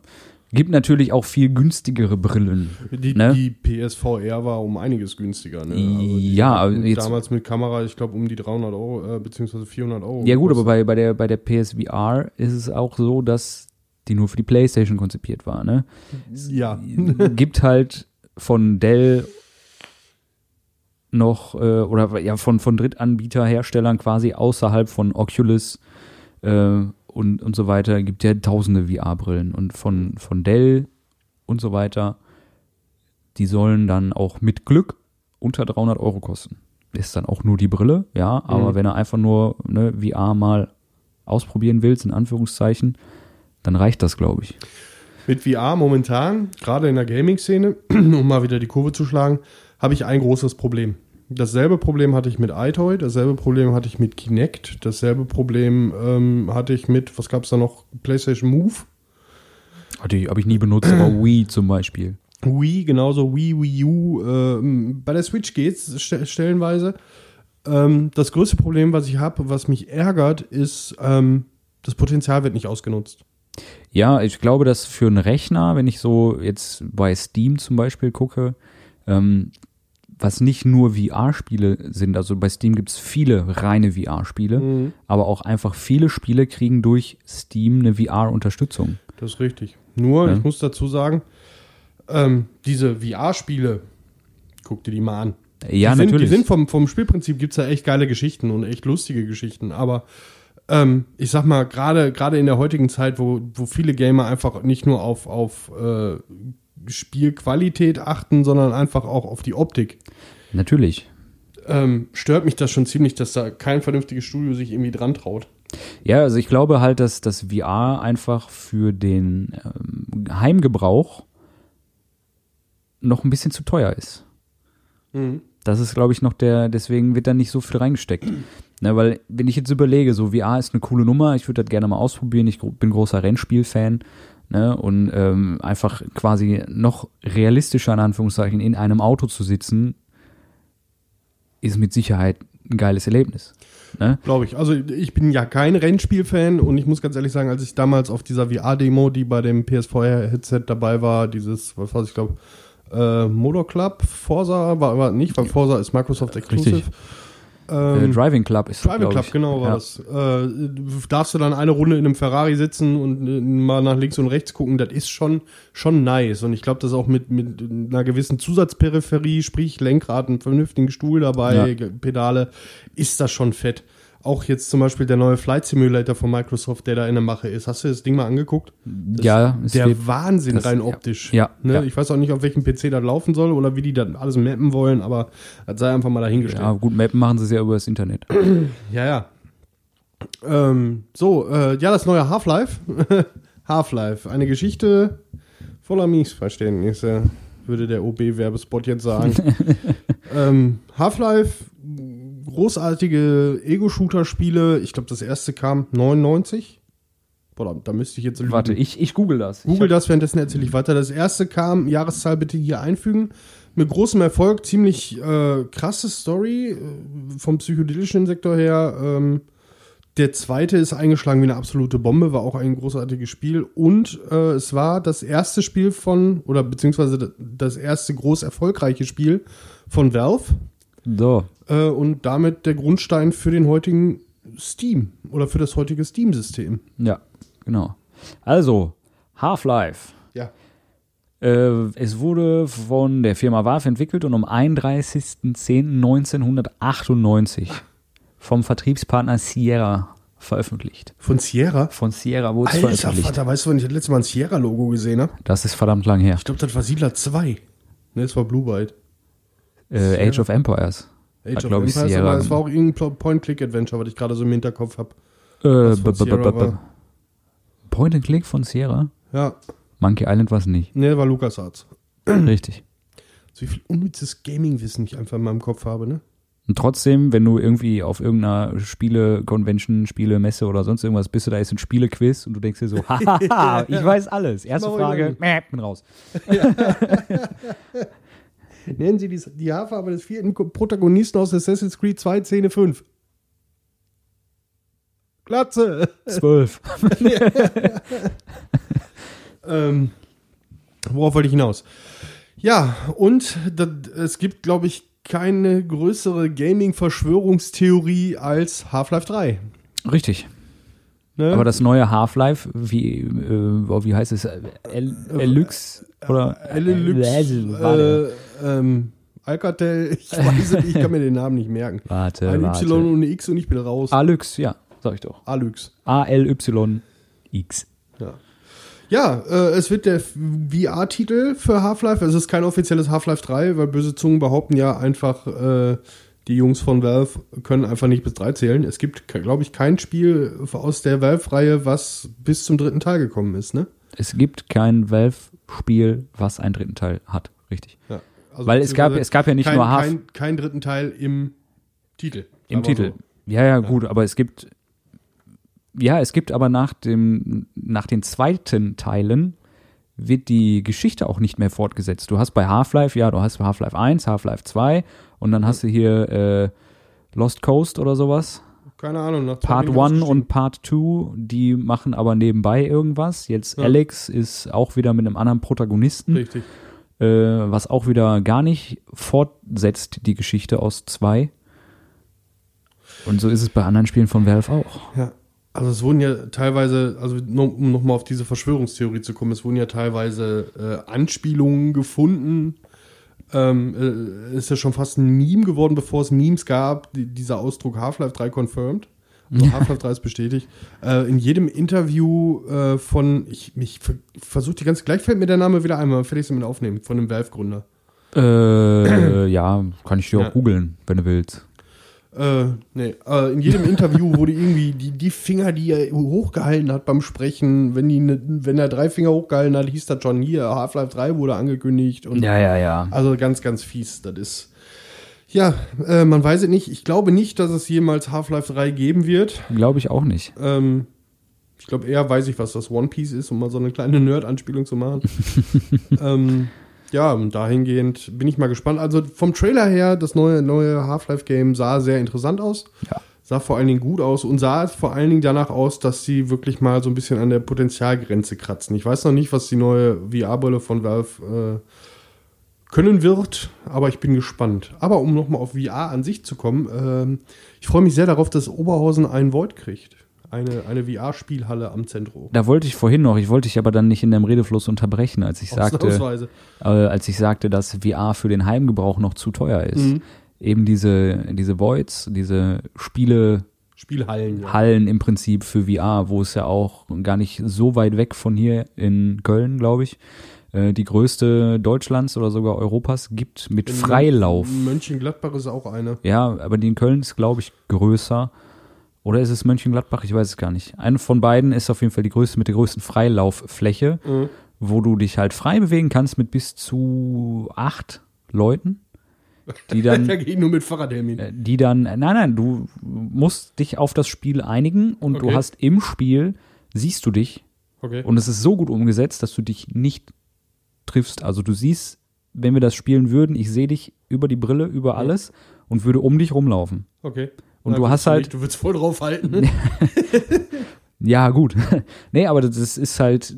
Gibt natürlich auch viel günstigere Brillen. Die, Ne? die PSVR war um einiges günstiger, ne? Ja, aber die- jetzt- damals mit Kamera, ich glaube, um die 300 Euro, äh, beziehungsweise 400 Euro. Ja gut, aber gekostet. bei, bei, der, bei der PSVR ist es auch so, dass die nur für die Playstation konzipiert war. Ne? Ja. Gibt halt von Dell noch, äh, oder ja, von, von Drittanbieterherstellern quasi außerhalb von Oculus äh, und, und so weiter, gibt ja tausende VR-Brillen. Und von, von Dell und so weiter, die sollen dann auch mit Glück unter 300 Euro kosten. Ist dann auch nur die Brille, ja, aber Mhm. wenn er einfach nur ne, VR mal ausprobieren willst, in Anführungszeichen, dann reicht das, glaube ich. Mit VR momentan, gerade in der Gaming-Szene, um mal wieder die Kurve zu schlagen, habe ich ein großes Problem. Dasselbe Problem hatte ich mit iToy, dasselbe Problem hatte ich mit Kinect, dasselbe Problem ähm, hatte ich mit, was gab es da noch, PlayStation Move, Hatte ich, habe ich nie benutzt, aber Wii zum Beispiel. Wii, genauso Wii, Wii U. Ähm, bei der Switch geht's st stellenweise. Ähm, das größte Problem, was ich habe, was mich ärgert, ist, ähm, das Potenzial wird nicht ausgenutzt. Ja, ich glaube, dass für einen Rechner, wenn ich so jetzt bei Steam zum Beispiel gucke, ähm, was nicht nur VR-Spiele sind, also bei Steam gibt es viele reine VR-Spiele, Mhm. aber auch einfach viele Spiele kriegen durch Steam eine VR-Unterstützung. Das ist richtig. Nur, Ja. ich muss dazu sagen, ähm, diese VR-Spiele, guck dir die mal an. Ja, die sind, natürlich. Die sind vom, vom Spielprinzip gibt es da echt geile Geschichten und echt lustige Geschichten. Aber ähm, ich sag mal, gerade gerade in der heutigen Zeit, wo, wo viele Gamer einfach nicht nur auf, auf äh, Spielqualität achten, sondern einfach auch auf die Optik, natürlich. ähm, stört mich das schon ziemlich, dass da kein vernünftiges Studio sich irgendwie dran traut. Ja, also ich glaube halt, dass das VR einfach für den ähm, Heimgebrauch noch ein bisschen zu teuer ist. Das ist, glaube ich, noch der, deswegen wird da nicht so viel reingesteckt. Ne, weil, wenn ich jetzt überlege, so VR ist eine coole Nummer, ich würde das gerne mal ausprobieren, ich bin großer Rennspiel-Fan, ne, und ähm, einfach quasi noch realistischer, in Anführungszeichen, in einem Auto zu sitzen, ist mit Sicherheit ein geiles Erlebnis. Ne? Glaube ich. Also ich bin ja kein Rennspiel-Fan und ich muss ganz ehrlich sagen, als ich damals auf dieser VR-Demo, die bei dem PSVR-Headset dabei war, dieses, was weiß ich, glaube, äh, Motor Club, Forza, war, war nicht, weil Forza ist Microsoft Exclusive. Richtig. Ähm, äh, Driving Club ist Driving glaub Club, ich. genau war ja. das. Äh, darfst du dann eine Runde in einem Ferrari sitzen und äh, mal nach links und rechts gucken, das ist schon, schon nice. Und ich glaube, das auch mit, mit einer gewissen Zusatzperipherie, sprich Lenkrad, einen vernünftigen Stuhl dabei, Ja. Pedale, ist das schon fett. Auch jetzt zum Beispiel der neue Flight Simulator von Microsoft, der da in der Mache ist. Hast du das Ding mal angeguckt? Das Ja, es der Wahnsinn das- rein optisch. Ja, Ne? ja. Ich weiß auch nicht, auf welchem PC das laufen soll oder wie die dann alles mappen wollen, aber das sei einfach mal dahingestellt. Ja, gut, Mappen machen sie es ja über das Internet. Ja, ja. Ähm, so, äh, ja, das neue Half-Life. Half-Life, eine Geschichte voller Missverständnisse, würde der OB-Werbespot jetzt sagen. ähm, Half-Life, großartige Ego-Shooter-Spiele. Ich glaube, das erste kam 99. Boah, da, da müsste ich jetzt lügen. Warte, ich, ich google das. Google das, währenddessen erzähle ich weiter. Das erste kam, Jahreszahl bitte hier einfügen. Mit großem Erfolg, ziemlich äh, krasse Story äh, vom psychedelischen Sektor her. Ähm, der zweite ist eingeschlagen wie eine absolute Bombe, war auch ein großartiges Spiel. Und äh, es war das erste Spiel von, oder beziehungsweise das erste groß erfolgreiche Spiel von Valve. So, Äh, und damit der Grundstein für den heutigen Steam oder für das heutige Steam-System. ja, genau. Also, Half-Life. Ja. Äh, es wurde von der Firma Valve entwickelt und am 31.10.1998 vom Vertriebspartner Sierra veröffentlicht. Von Sierra. Von Sierra wurde es veröffentlicht. Vater, weißt du, wann ich das letzte Mal ein Sierra-Logo gesehen habe? Das ist verdammt lang her. Ich glaube, das war Siedler 2. Ne, es war Blue Byte. Äh, Age of Empires. Age of ich, Empires, Sierra aber es war auch irgendein Point-Click-Adventure, was ich gerade so im Hinterkopf habe. Äh, Was von Sierra? Ja, Monkey Island war es nicht. ne, war LucasArts. Richtig. So wie viel unnützes Gaming-Wissen ich einfach in meinem Kopf habe, ne? Und trotzdem, wenn du irgendwie auf irgendeiner Spiele-Convention, Spielemesse oder sonst irgendwas bist, da ist ein Spielequiz und du denkst dir so, haha, ich weiß alles. Erste Frage, mäh, bin raus. Nennen Sie die, die Haarfarbe des vierten Protagonisten aus Assassin's Creed 2, Szene 5. Glatze! Zwölf. Ähm, worauf wollte ich hinaus? Ja, und das, es gibt, glaube ich, keine größere Gaming-Verschwörungstheorie als Half-Life 3. Richtig. Ne? Aber das neue Half-Life, wie, äh, oh, wie heißt es? El Elux? Oder? Elelux, Warte, äh, ähm, Alcatel, ich weiß es nicht, ich kann mir den Namen nicht merken. warte. Ein warte. Y und eine X und ich bin raus. Alux, ja, sag ich doch. Alux. A-L-Y-X. Ja, ja äh, es wird der VR-Titel für Half-Life. Es ist kein offizielles Half-Life 3, weil böse Zungen behaupten ja einfach, äh, die Jungs von Valve können einfach nicht bis 3 zählen. Es gibt, glaube ich, kein Spiel aus der Valve-Reihe, was bis zum dritten Teil gekommen ist, ne? Es gibt kein Valve-Spiel, was einen dritten Teil hat. Richtig. Ja. Also Weil es gab, es gab ja nicht kein, nur Half kein, kein dritten Teil im Titel. im Titel. so. Ja, ja, gut, aber es gibt. Ja, es gibt aber nach dem, nach den zweiten Teilen wird die Geschichte auch nicht mehr fortgesetzt. Du hast bei Half-Life, ja, du hast Half-Life 1, Half-Life 2 und dann hast du hier äh, Lost Coast oder sowas. Keine Ahnung. Part bin ich 1 ausgestiegen. und Part 2, die machen aber nebenbei irgendwas. Jetzt Ja. Alex ist auch wieder mit einem anderen Protagonisten, Richtig. äh, was auch wieder gar nicht fortsetzt, die Geschichte aus 2. Und so ist es bei anderen Spielen von Valve auch. Ja. Also es wurden ja teilweise, also um nochmal auf diese Verschwörungstheorie zu kommen, es wurden ja teilweise äh, Anspielungen gefunden. Ähm, äh, ist ja schon fast ein Meme geworden, bevor es Memes gab, die, dieser Ausdruck Half-Life 3 confirmed. Also Half-Life 3 ist bestätigt. Äh, in jedem Interview äh, von, ich, ich ver- versuche die ganze, gleich fällt mir der Name wieder ein, aber fertig sind mit aufnehmen, von dem Valve-Gründer. Äh, ja, kann ich dir Ja. auch googeln, wenn du willst. Äh, nee, äh, in jedem Interview wurde irgendwie die, die Finger, die er hochgehalten hat beim Sprechen, wenn, die ne, wenn er drei Finger hochgehalten hat, hieß das schon hier, Half-Life 3 wurde angekündigt und Ja, ja, ja. also ganz, ganz fies, das ist. Ja, äh, man weiß es nicht. Ich glaube nicht, dass es jemals Half-Life 3 geben wird. Glaube ich auch nicht. Ähm, ich glaube eher weiß ich, was das One Piece ist, um mal so eine kleine Nerd-Anspielung zu machen. ähm, ja, und dahingehend bin ich mal gespannt. Also vom Trailer her, das neue, neue Half-Life-Game sah sehr interessant aus. Ja. Sah vor allen Dingen gut aus und sah vor allen Dingen danach aus, dass sie wirklich mal so ein bisschen an der Potenzialgrenze kratzen. Ich weiß noch nicht, was die neue VR-Brille von Valve äh, können wird, aber ich bin gespannt. Aber um nochmal auf VR an sich zu kommen, ähm, ich freue mich sehr darauf, dass Oberhausen einen Void kriegt. Eine, eine VR-Spielhalle am Zentrum. Da wollte ich vorhin noch, ich wollte dich aber dann nicht in deinem Redefluss unterbrechen, als ich sagte, äh, als ich sagte, dass VR für den Heimgebrauch noch zu teuer ist. Mhm. Eben diese, diese Voids, diese Spielehallen Spielhallen. Ja. im Prinzip für VR, wo es ja auch gar nicht so weit weg von hier in Köln, glaube ich, äh, die größte Deutschlands oder sogar Europas gibt mit In Freilauf. Mönchengladbach ist auch eine. Ja, aber die in Köln ist, glaube ich, größer. Oder ist es Mönchengladbach? Ich weiß es gar nicht. Eine von beiden ist auf jeden Fall die größte mit der größten Freilauffläche, Mhm. wo du dich halt frei bewegen kannst mit bis zu acht Leuten, die dann, da gehe ich nur mit Fahrradhelm hin. äh, die dann, nein, nein, du musst dich auf das Spiel einigen und du Okay. hast im Spiel, siehst du dich Okay. und es ist so gut umgesetzt, dass du dich nicht triffst. Also du siehst, wenn wir das spielen würden, ich sehe dich über die Brille, über alles und würde um dich rumlaufen. okay. Und Na, du hast halt- Nicht, du willst voll drauf halten. Ja, gut. nee, aber das ist halt,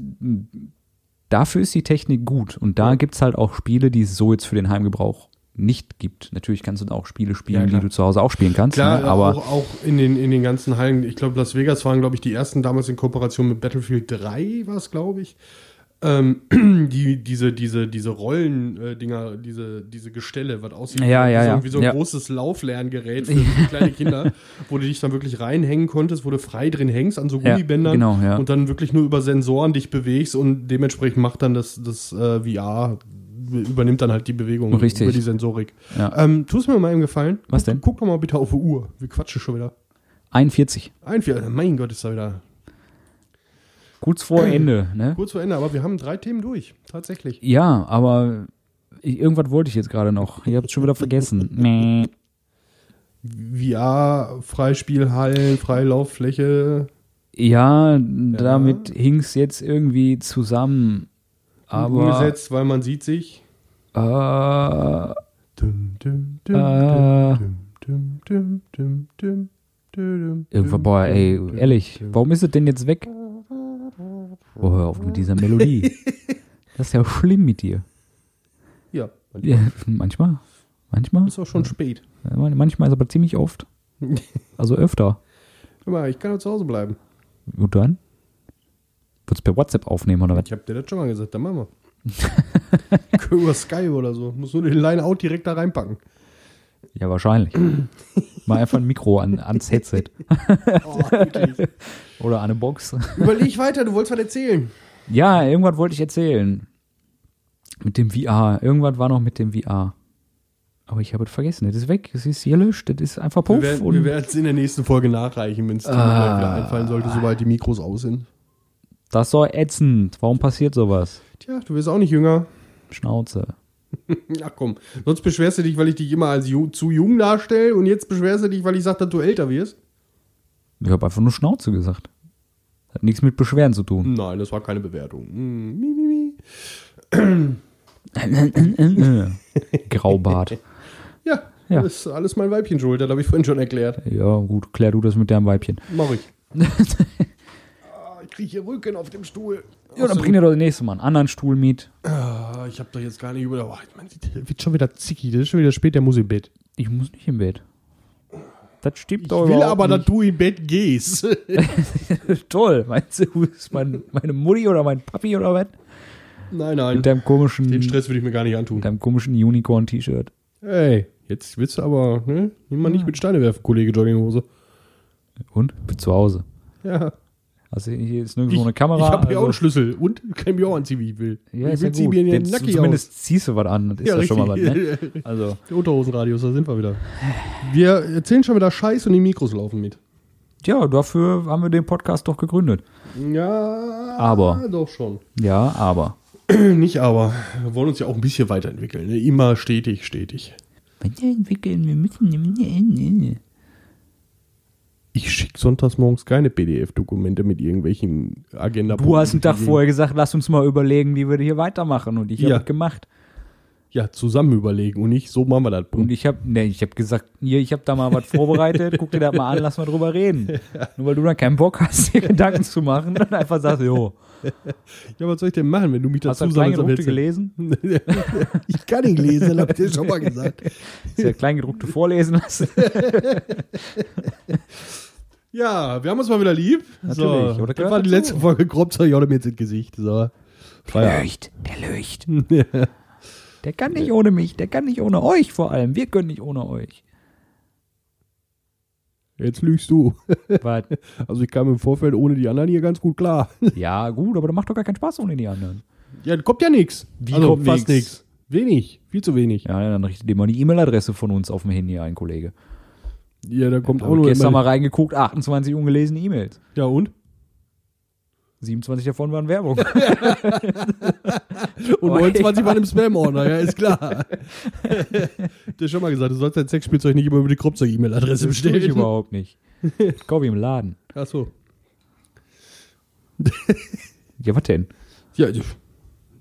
dafür ist die Technik gut. Und da Ja. gibt's halt auch Spiele, die es so jetzt für den Heimgebrauch nicht gibt. Natürlich kannst du auch Spiele spielen, Ja, die du zu Hause auch spielen kannst. Klar, ne? aber auch, auch in, den, in den ganzen Hallen. Ich glaube, Las Vegas waren, glaube ich, die ersten damals in Kooperation mit Battlefield 3, war es, glaube ich. Ähm, die, diese, diese, diese Rollen-Dinger, diese, diese Gestelle, was aussieht Ja, wie, ja, so, ja. wie so ein Ja. großes Lauflerngerät für, kleine Kinder, wo du dich dann wirklich reinhängen konntest, wo du frei drin hängst an so Gummibändern genau, und dann wirklich nur über Sensoren dich bewegst und dementsprechend macht dann das, das äh, VR, übernimmt dann halt die Bewegung Richtig. über die Sensorik. Ja. Ähm, tu es mir mal einen Gefallen. Was Guck- denn? Guck doch mal bitte auf die Uhr. Wir quatschen schon wieder. 41. Ein, vier, mein Gott, ist da wieder Kurz vor Ende, ne? kurz vor Ende, aber wir haben drei Themen durch. Tatsächlich. Ja, aber ich, irgendwas wollte ich jetzt gerade noch. Ich habe es schon wieder vergessen. VR, Freispielhallen, Freilauffläche. ja, damit hing's jetzt irgendwie zusammen. Aber umgesetzt, weil man sieht sich. äh, Dum, dum, dum, Äh. dum, Irgendwann, boah, ey, ehrlich, warum ist es denn jetzt weg? Hör auf mit dieser Melodie. Das ist ja schlimm mit dir. Ja, Ja, manchmal. Manchmal. ist auch schon spät. Ja, Manchmal ist aber ziemlich oft. Also öfter. Hör mal, ich kann auch zu Hause bleiben. Und dann? Würdest per WhatsApp aufnehmen oder was? Ich hab dir das schon mal gesagt, dann machen wir. Über Skype oder so. Muss nur den Line-Out direkt da reinpacken. Ja, wahrscheinlich. Mal einfach ein Mikro an, ans Headset. Oh. Oder an eine Box. Überleg weiter, du wolltest was erzählen. Ja, irgendwas wollte ich erzählen. Mit dem VR. Irgendwas war noch mit dem VR. Aber ich habe es vergessen. Das ist weg. Es ist gelöscht. Das ist einfach puff. wir werden es in der nächsten Folge nachreichen, wenn es dir Ah. wieder einfallen sollte, sobald die Mikros aus sind. das ist doch ätzend. Warum passiert sowas? Tja, du wirst auch nicht jünger. Schnauze. Ach komm, sonst beschwerst du dich, weil ich dich immer als ju zu jung darstelle und jetzt beschwerst du dich, weil ich sage, dass du älter wirst? Ich habe einfach nur Schnauze gesagt. Hat nichts mit Beschweren zu tun. Nein, das war keine Bewertung. Mi, mi, mi. Graubart. Ja, Ja. das ist alles mein Weibchen schuld, das habe ich vorhin schon erklärt. Ja, gut, klär du das mit deinem Weibchen. Mach ich. ah, ich kriege hier Rücken auf dem Stuhl. Ja, dann bring dir doch das nächste Mal einen anderen Stuhl mit. Ah, ich habe doch jetzt gar nicht über. Oh, man, das wird schon wieder zickig. Das ist schon wieder spät, der muss im Bett. Ich muss nicht im Bett. Das stimmt Ich doch will überhaupt aber, dass du im Bett gehst. Toll. Meinst du, du bist mein, meine Mutti oder mein Papi oder was? nein, nein. Mit deinem komischen, Den Stress will ich mir gar nicht mit antun. deinem komischen Unicorn-T-Shirt. Ey, jetzt willst du aber, ne? Nimm mal nicht mit Steine werfen, Kollege Jogginghose. Und? Bin zu Hause. Ja. Also hier ist nirgendwo eine Kamera. Ich habe hier auch einen also, Schlüssel und kann mir auch anziehen, wie ich will. ja, ich ist will ja gut. den Nacki aus. zumindest ziehst du was an. Das ist ja, schon mal was, ne? Also, Der Unterhosenradius, da sind wir wieder. Wir erzählen schon wieder Scheiß und die Mikros laufen mit. ja, dafür haben wir den Podcast doch gegründet. Ja, Aber. Doch schon. Ja, aber. Nicht aber. Wir wollen uns ja auch ein bisschen weiterentwickeln. Ne? Immer stetig, stetig. Weiterentwickeln, wir müssen. Ich schicke sonntags morgens keine PDF-Dokumente mit irgendwelchen agenda Du hast einen Tag vorher gesagt, lass uns mal überlegen, wie wir hier weitermachen. Und ich Ja. habe gemacht. Ja, zusammen überlegen und nicht so machen wir das. Und ich habe nee, ich hab gesagt, hier, ich habe da mal was vorbereitet, guck dir das mal an, lass mal drüber reden. Nur weil du dann keinen Bock hast, dir Gedanken zu machen und einfach sagst, jo, Ja, was soll ich denn machen, wenn du mich hast du dazu das sammelst? am Kleingedruckte Headset? gelesen? ich kann nicht lesen, hab ich dir schon mal gesagt. Hast du das Kleingedruckte vorlesen lassen? Ja, wir haben uns mal wieder lieb. Natürlich, So, oder das war die letzte Folge Kropzeug oder mir jetzt ins Gesicht. So. Feierabend. Leucht, der Leucht. Der kann nicht ohne mich, der kann nicht ohne euch vor allem. Wir können nicht ohne euch. Jetzt lügst du. Was? Also ich kam im Vorfeld ohne die anderen hier ganz gut klar. Ja, gut, aber das macht doch gar keinen Spaß ohne die anderen. Ja, kommt ja nichts. Wie also kommt fast nichts. Wenig, viel zu wenig. Ja, dann richtet dir mal die E-Mail-Adresse von uns auf dem Handy ein, Kollege. Ja, da kommt auch nur gestern mal reingeguckt, 28 ungelesene E-Mails. Ja und? 27 davon waren Werbung. Und Oh, 29 waren im Spam-Ordner, ja, ist klar. du hast schon mal gesagt, du sollst dein Sexspielzeug nicht immer über die Kropzeug-E-Mail-Adresse Das tue ich bestellen. überhaupt nicht. Kauf ich im Laden. Ach so. Ja, was denn? Ja, ich,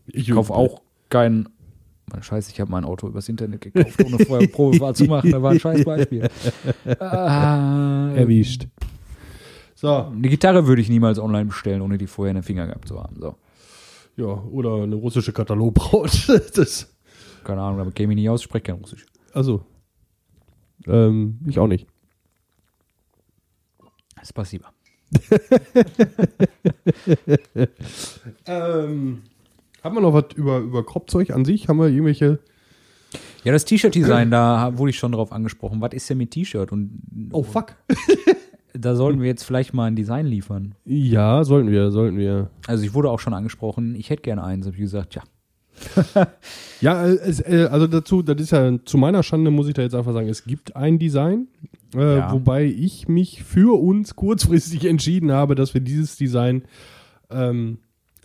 Ich kaufe auch kein. Scheiße, ich habe mein Auto übers Internet gekauft, ohne vorher Probefahrt zu machen. Da war ein scheiß Beispiel. Ah, erwischt. So, Eine Gitarre würde ich niemals online bestellen, ohne die vorher in den Finger gehabt zu haben. So. ja, oder eine russische Katalogbraut. das, Keine Ahnung, damit käme ich nicht aus, ich spreche kein Russisch. also, ähm, ich auch nicht. Spasiba. Ähm, haben wir noch was über, über Kropfzeug an sich? Haben wir irgendwelche Ja, das T-Shirt-Design, da wurde ich schon drauf angesprochen. Was ist denn mit T-Shirt? Und Oh, fuck. da sollten wir jetzt vielleicht mal ein Design liefern. Ja, sollten wir, sollten wir. Also ich wurde auch schon angesprochen, ich hätte gerne eins. Hab ich gesagt, ja, Ja, äh, es, äh, also dazu, das ist ja zu meiner Schande, muss ich da jetzt einfach sagen, es gibt ein Design, äh, Ja. wobei ich mich für uns kurzfristig entschieden habe, dass wir dieses Design ähm,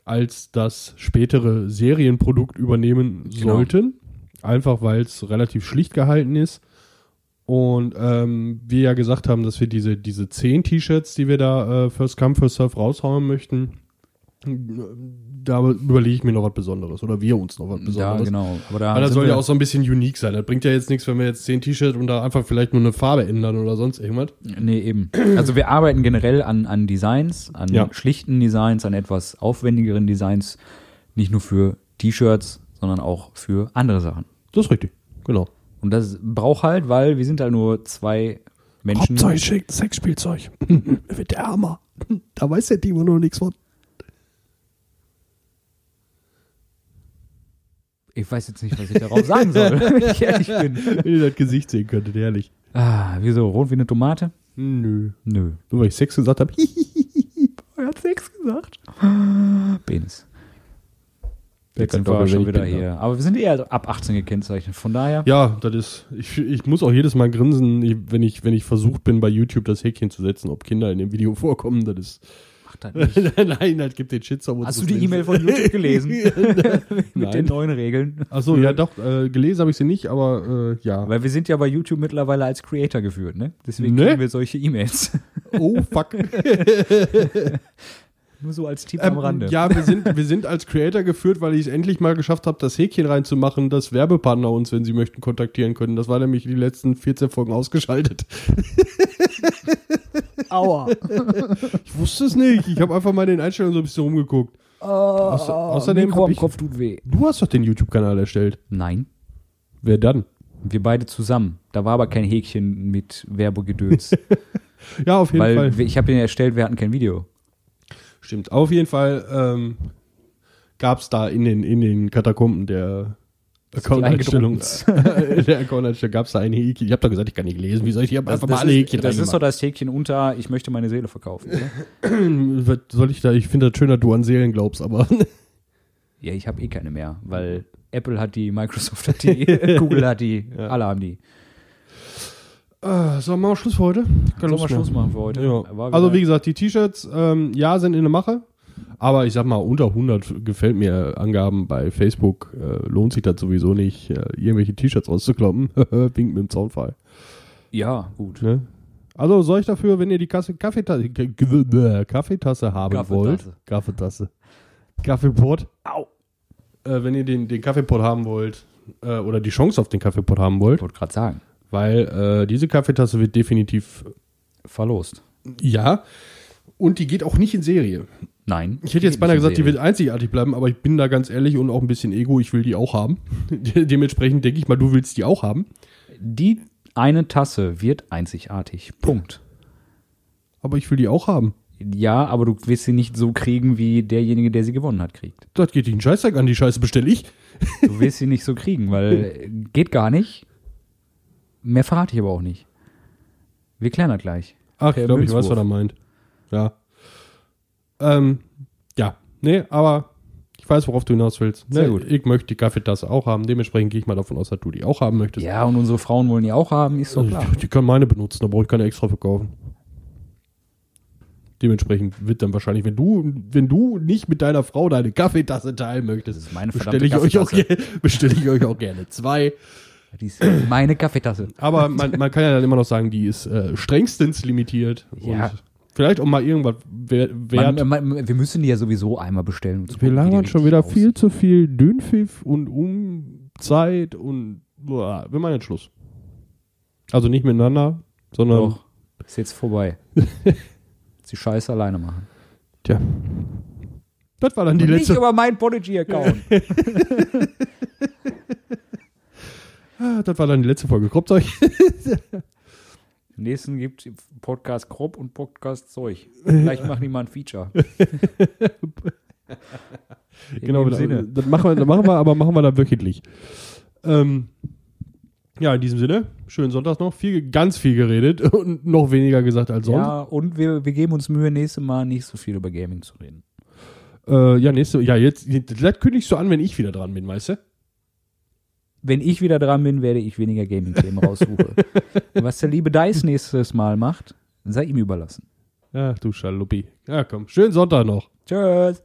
als das spätere Serienprodukt übernehmen Genau. sollten. Einfach weil es relativ schlicht gehalten ist. Und ähm, wir ja gesagt haben, dass wir diese, diese zehn T-Shirts, die wir da äh, First Come, First Serve raushauen möchten, da überlege ich mir noch was Besonderes. Oder wir uns noch was Besonderes. genau. Aber da Weil das soll ja auch so ein bisschen unique sein. Das bringt ja jetzt nichts, wenn wir jetzt zehn T-Shirts und da einfach vielleicht nur eine Farbe ändern oder sonst irgendwas. Nee, eben. Also wir arbeiten generell an, an Designs, an Ja. schlichten Designs, an etwas aufwendigeren Designs. Nicht nur für T-Shirts, sondern auch für andere Sachen. Das ist richtig. Genau. Und das braucht halt, weil wir sind halt nur zwei Menschen. Hauptzeug, Sexspielzeug. Wird der Hammer. Da weiß der Timo noch nichts von. Ich weiß jetzt nicht, was ich darauf sagen soll, wenn ich ehrlich bin. Wenn ihr das Gesicht sehen könntet, ehrlich. Ah, wieso? Rot wie eine Tomate? Nö. Nö. Nur weil ich Sex gesagt habe. Er hat Sex gesagt. Penis. Jetzt sind wir schon wieder hier. Aber wir sind eher ab 18 gekennzeichnet. Von daher. Ja, das ist. Ich, ich muss auch jedes Mal grinsen, wenn ich, wenn ich versucht bin, bei YouTube das Häkchen zu setzen, ob Kinder in dem Video vorkommen. Das ist. Mach das nicht. Nein, das gibt den Shitstorm. Hast du die E-Mail von YouTube gelesen? Mit Nein. den neuen Regeln. Achso, ja doch, äh, gelesen habe ich sie nicht, aber äh, ja. Weil wir sind ja bei YouTube mittlerweile als Creator geführt, ne? Deswegen Ne? kriegen wir solche E-Mails. Oh, fuck. Nur so als Tipp am Ähm, Rande. ja, wir sind, wir sind als Creator geführt, weil ich es endlich mal geschafft habe, das Häkchen reinzumachen, dass Werbepartner uns, wenn sie möchten, kontaktieren können. Das war nämlich die letzten 14 Folgen ausgeschaltet. Aua. Ich wusste es nicht. Ich habe einfach mal in den Einstellungen so ein bisschen rumgeguckt. Außer- außerdem Mikro am ich- Kopf tut weh. Du hast doch den YouTube-Kanal erstellt. Nein. Wer dann? Wir beide zusammen. Da war aber kein Häkchen mit Werbegedöns. Ja, auf jeden weil Fall. ich habe ihn erstellt, wir hatten kein Video. Stimmt. Auf jeden Fall ähm, gab es da in den, in den Katakomben der Account-Einstellung, der Account-Einstellung gab es da ein Häkchen. Ich habe doch gesagt, ich kann nicht lesen. Wie soll ich hier einfach mal alle Häkchen das ist doch das Häkchen unter, ich möchte meine Seele verkaufen. Was soll ich da? Ich finde das schön, dass du an Seelen glaubst, aber ja, ich habe eh keine mehr, weil Apple hat die, Microsoft hat die, Google hat die, alle haben die. äh, sollen wir mal Schluss für heute? Sollen wir. Schluss machen für heute? Ja. Also wie gesagt, die T-Shirts, ähm, ja, sind in der Mache. Aber ich sag mal, unter 100 gefällt mir Angaben bei Facebook. Äh, lohnt sich das sowieso nicht, äh, irgendwelche T-Shirts rauszukloppen. Wink mit dem Zaunfall. ja, gut. Ne? Also sorge ich dafür, wenn ihr die Kasse, Kaffeetasse, Kaffeetasse haben Kaffeetasse. wollt. Kaffeetasse. Kaffeepot. Au. Äh, wenn ihr den, den Kaffeepot haben wollt, äh, oder die Chance auf den Kaffeepot haben wollt, Ich wollte gerade sagen. weil äh, diese Kaffeetasse wird definitiv Verlost. ja und die geht auch nicht in Serie. Nein. Ich hätte jetzt beinahe gesagt, die wird einzigartig bleiben, aber ich bin da ganz ehrlich und auch ein bisschen Ego, ich will die auch haben. Dementsprechend denke ich mal, du willst die auch haben. Die eine Tasse wird einzigartig. Punkt. Aber ich will die auch haben. Ja, aber du wirst sie nicht so kriegen, wie derjenige, der sie gewonnen hat, kriegt. Das geht dich einen Scheißdreck an, die Scheiße bestelle ich. Du wirst sie nicht so kriegen, weil geht gar nicht. Mehr verrate ich aber auch nicht. Wir klären das gleich. Ach, ich glaube, ich weiß, was er meint. Ja. Ähm, ja, nee, aber ich weiß, worauf du hinaus willst. Sehr Ne, gut. Ich möchte die Kaffeetasse auch haben. Dementsprechend gehe ich mal davon aus, dass du die auch haben möchtest. Ja, und unsere Frauen wollen die auch haben, ist so klar. Die, die können meine benutzen, da brauche ich keine extra verkaufen. Dementsprechend wird dann wahrscheinlich, wenn du, wenn du nicht mit deiner Frau deine Kaffeetasse teilen möchtest, Das ist meine bestelle ich, euch auch Kaffeetasse. gerne- bestelle ich euch auch gerne zwei. Die ist meine Kaffeetasse. Aber man, man kann ja dann immer noch sagen, die ist äh, strengstens limitiert. Ja. Und vielleicht auch mal irgendwas wer- wert. Man, man, wir müssen die ja sowieso einmal bestellen. zu Wir labern schon wieder viel zu viel Dünnpfiff und Umzeit und boah, wir machen jetzt Schluss. Also nicht miteinander, sondern Doch, ist jetzt vorbei. Jetzt die Scheiße alleine machen. tja. Das war dann die Und letzte. Nicht über mein Podigy-Account. Ah, das war dann die letzte Folge Kropfzeug. Im nächsten gibt Podcast Krop und Podcast Zeug. Vielleicht machen die mal ein Feature. In genau, das, Sinne. das machen wir, das machen wir, aber machen wir dann wöchentlich. Ähm, ja, in diesem Sinne, schönen Sonntag noch. Viel, ganz viel geredet und noch weniger gesagt als sonst. Ja, und wir, wir geben uns Mühe, nächstes Mal nicht so viel über Gaming zu reden. Äh, ja, nächste, ja, jetzt, das kündigst du an, wenn ich wieder dran bin, weißt du? Wenn ich wieder dran bin, werde ich weniger Gaming-Themen raussuchen. Was der liebe Dice nächstes Mal macht, sei ihm überlassen. Ach du Schaluppi. Ja, komm. Schönen Sonntag noch. Tschüss.